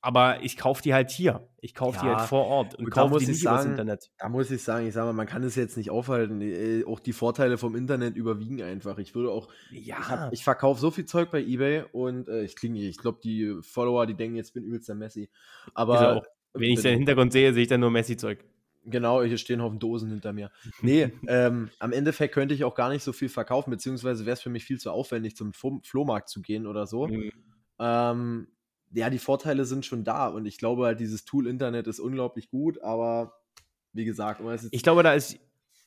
aber ich kaufe die halt hier. Ich kaufe die Ja, halt vor Ort und kaufe die ich nicht übers sagen, Internet. Da muss ich sagen, ich sage mal, man kann es jetzt nicht aufhalten. Äh, Auch die Vorteile vom Internet überwiegen einfach. Ich würde auch, Ja, ich, hab- ich verkaufe so viel Zeug bei eBay und äh, ich klinge, ich glaube, die Follower, die denken, jetzt bin ich übelst der Messi. Aber er. Wenn ich den Hintergrund sehe, sehe ich dann nur Messi-Zeug. Genau, hier stehen Haufen Dosen hinter mir. [LAUGHS] Nee, ähm, am Endeffekt könnte ich auch gar nicht so viel verkaufen, beziehungsweise wäre es für mich viel zu aufwendig, zum Flo Flohmarkt zu gehen oder so. Mhm. Ähm, ja, die Vorteile sind schon da und ich glaube halt, dieses Tool Internet ist unglaublich gut, aber wie gesagt, Ich glaube, da ist,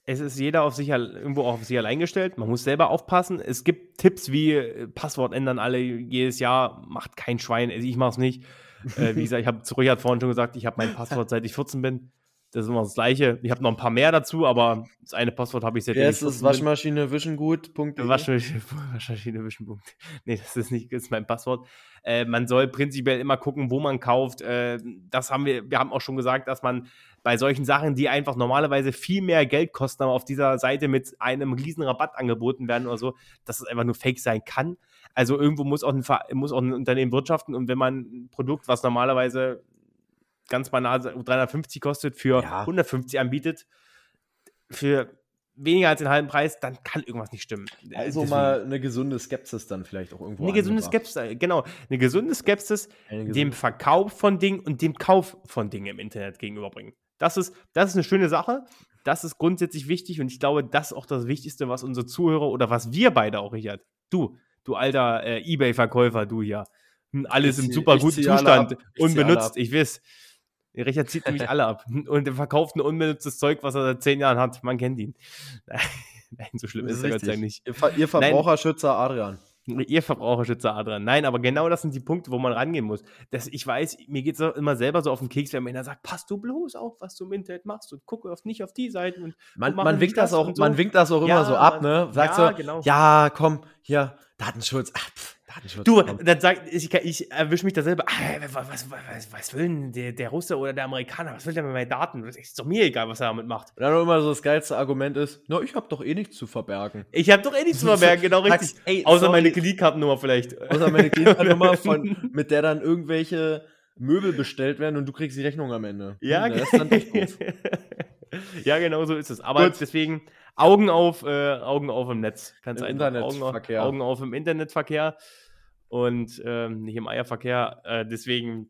es ist jeder auf sich, irgendwo auch auf sich allein gestellt. Man muss selber aufpassen. Es gibt Tipps wie äh, Passwort ändern alle jedes Jahr. Macht kein Schwein. Also ich mache es nicht. Äh, wie [LAUGHS] gesagt, ich habe zu Richard vorhin schon gesagt, ich habe mein Passwort [LAUGHS] seit ich 14 bin. Das ist immer das Gleiche. Ich habe noch ein paar mehr dazu, aber das eine Passwort habe ich seitdem ich ist das 14 bin. Waschmaschine? Waschmaschine, [LAUGHS] Waschmaschine Wischenpunkt. Nee, das ist nicht, das ist mein Passwort. Äh, man soll prinzipiell immer gucken, wo man kauft. Äh, das haben wir, wir haben auch schon gesagt, dass man bei solchen Sachen, die einfach normalerweise viel mehr Geld kosten, aber auf dieser Seite mit einem riesen Rabatt angeboten werden oder so, dass es einfach nur Fake sein kann. Also irgendwo muss auch ein, muss auch ein Unternehmen wirtschaften und wenn man ein Produkt, was normalerweise ganz banal 350 kostet, für Ja. 150 anbietet, für weniger als den halben Preis, dann kann irgendwas nicht stimmen. Also Deswegen. mal eine gesunde Skepsis dann vielleicht auch irgendwo. Eine gesunde. Skepsis, genau. Eine gesunde Skepsis Eine dem gesunde- Verkauf von Dingen und dem Kauf von Dingen im Internet gegenüberbringen. Das ist, das ist eine schöne Sache. Das ist grundsätzlich wichtig und ich glaube, das ist auch das Wichtigste, was unsere Zuhörer oder was wir beide auch, Richard, du, du alter äh, Ebay-Verkäufer, du hier, Hm, alles Ich im zieh- super guten zieh Zustand, zieh unbenutzt, ich weiß. Richard zieht nämlich alle ab [LAUGHS] und er verkauft ein unbenutztes Zeug, was er seit zehn Jahren hat. Man kennt ihn. [LAUGHS] Nein, so schlimm Das ist er Gott sei nicht. Ihr, Ver ihr Verbraucherschützer Adrian. Ihr Verbraucherschützer, Adrian. Nein, aber genau das sind die Punkte, wo man rangehen muss. Das, ich weiß, mir geht es immer selber so auf den Keks, wenn man einer sagt, pass du bloß auf, was du im Internet machst und gucke auf, nicht auf die Seiten. Und Man, und man winkt das auch, so. man winkt das auch Ja, immer so ab, ne? Sagt ja, so, genau. ja, komm, hier, Datenschutz. Ah, pff, Datenschutz. Du, dann sagt, ich, ich erwische mich da selber, ah, was, was, was, will denn der, der Russe oder der Amerikaner, was will der mit meinen Daten? Das ist doch mir egal, was er damit macht. Und dann immer so das geilste Argument ist, na, ich habe doch eh nichts zu verbergen. Ich habe doch eh nichts zu verbergen, genau [LAUGHS] richtig. ey, Außer sorry. meine Kreditkartennummer vielleicht. Außer meine Kreditkartennummer, [LAUGHS] von, mit der dann irgendwelche Möbel bestellt werden und du kriegst die Rechnung am Ende. Ja, Hm, das ist dann Durchbruch. [LAUGHS] ja, genau so ist es. Aber Gut. deswegen Augen auf, äh, Augen auf im Netz. Ganz Im einfach. Augen auf, Internetverkehr. Augen auf im Internetverkehr und ähm, nicht im Eierverkehr. Äh, deswegen,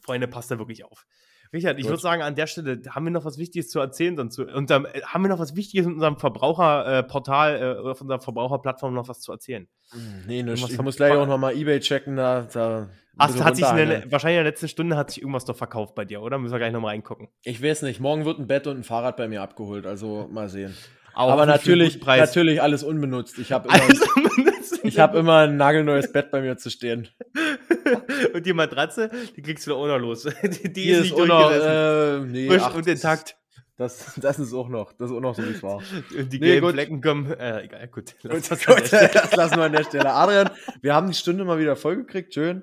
Freunde, passt da wirklich auf. Richard, ich würde sagen, an der Stelle haben wir noch was Wichtiges zu erzählen. Sonst zu, äh, haben wir noch was Wichtiges in unserem Verbraucherportal äh, oder auf unserer Verbraucherplattform noch was zu erzählen? Hm, Nee. Irgendwas Ich muss gleich auch nochmal Ebay checken, da, da Hast, hat sich runterhangeln. wahrscheinlich in der letzten Stunde hat sich irgendwas doch verkauft bei dir, oder? Müssen wir gleich nochmal reingucken. Ich weiß nicht, morgen wird ein Bett und ein Fahrrad bei mir abgeholt, also mal sehen. Auch Aber natürlich, natürlich alles unbenutzt. Ich habe immer, Also, ich hab immer ein nagelneues Bett bei mir zu stehen. [LAUGHS] und die Matratze, die kriegst du auch noch los. [LAUGHS] Die, die Hier ist nicht noch, äh, nee, Frisch ach, und intakt. Das, das ist auch noch, das ist auch noch so, wie es war. Und die Nee, gelben gut. Flecken kommen. Äh, egal, gut. [LAUGHS] Lass Gut, gut, das lassen wir an der Stelle. Adrian, wir haben die Stunde mal wieder vollgekriegt, schön.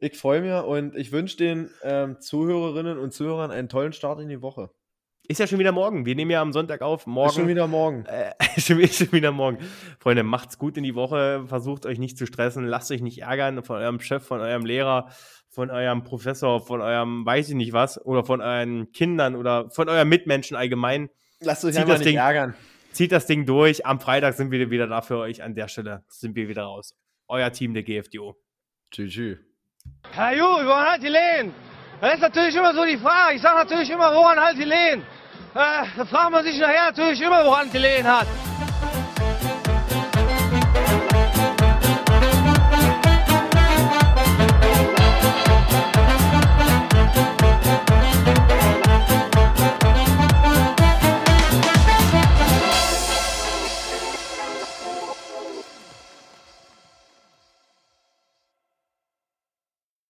Ich freue mich und ich wünsche den ähm, Zuhörerinnen und Zuhörern einen tollen Start in die Woche. Ist ja schon wieder morgen. Wir nehmen ja am Sonntag auf. Morgen. Ist schon wieder morgen. [LAUGHS] Äh, schon, wieder- schon wieder morgen. Freunde, macht's gut in die Woche. Versucht euch nicht zu stressen. Lasst euch nicht ärgern von eurem Chef, von eurem Lehrer, von eurem Professor, von eurem weiß ich nicht was oder von euren Kindern oder von euren Mitmenschen allgemein. Lasst euch Zieht einfach das nicht Ding- ärgern. Zieht das Ding durch. Am Freitag sind wir wieder da für euch. An der Stelle sind wir wieder raus. Euer Team der GFDO. Tschüss. tschüss. Herr Ju, woran halt die Lehen? Das ist natürlich immer so die Frage. Ich sage natürlich immer, woran halt die Lehen? Äh, da fragt man sich nachher natürlich immer, woran die Lehen hat.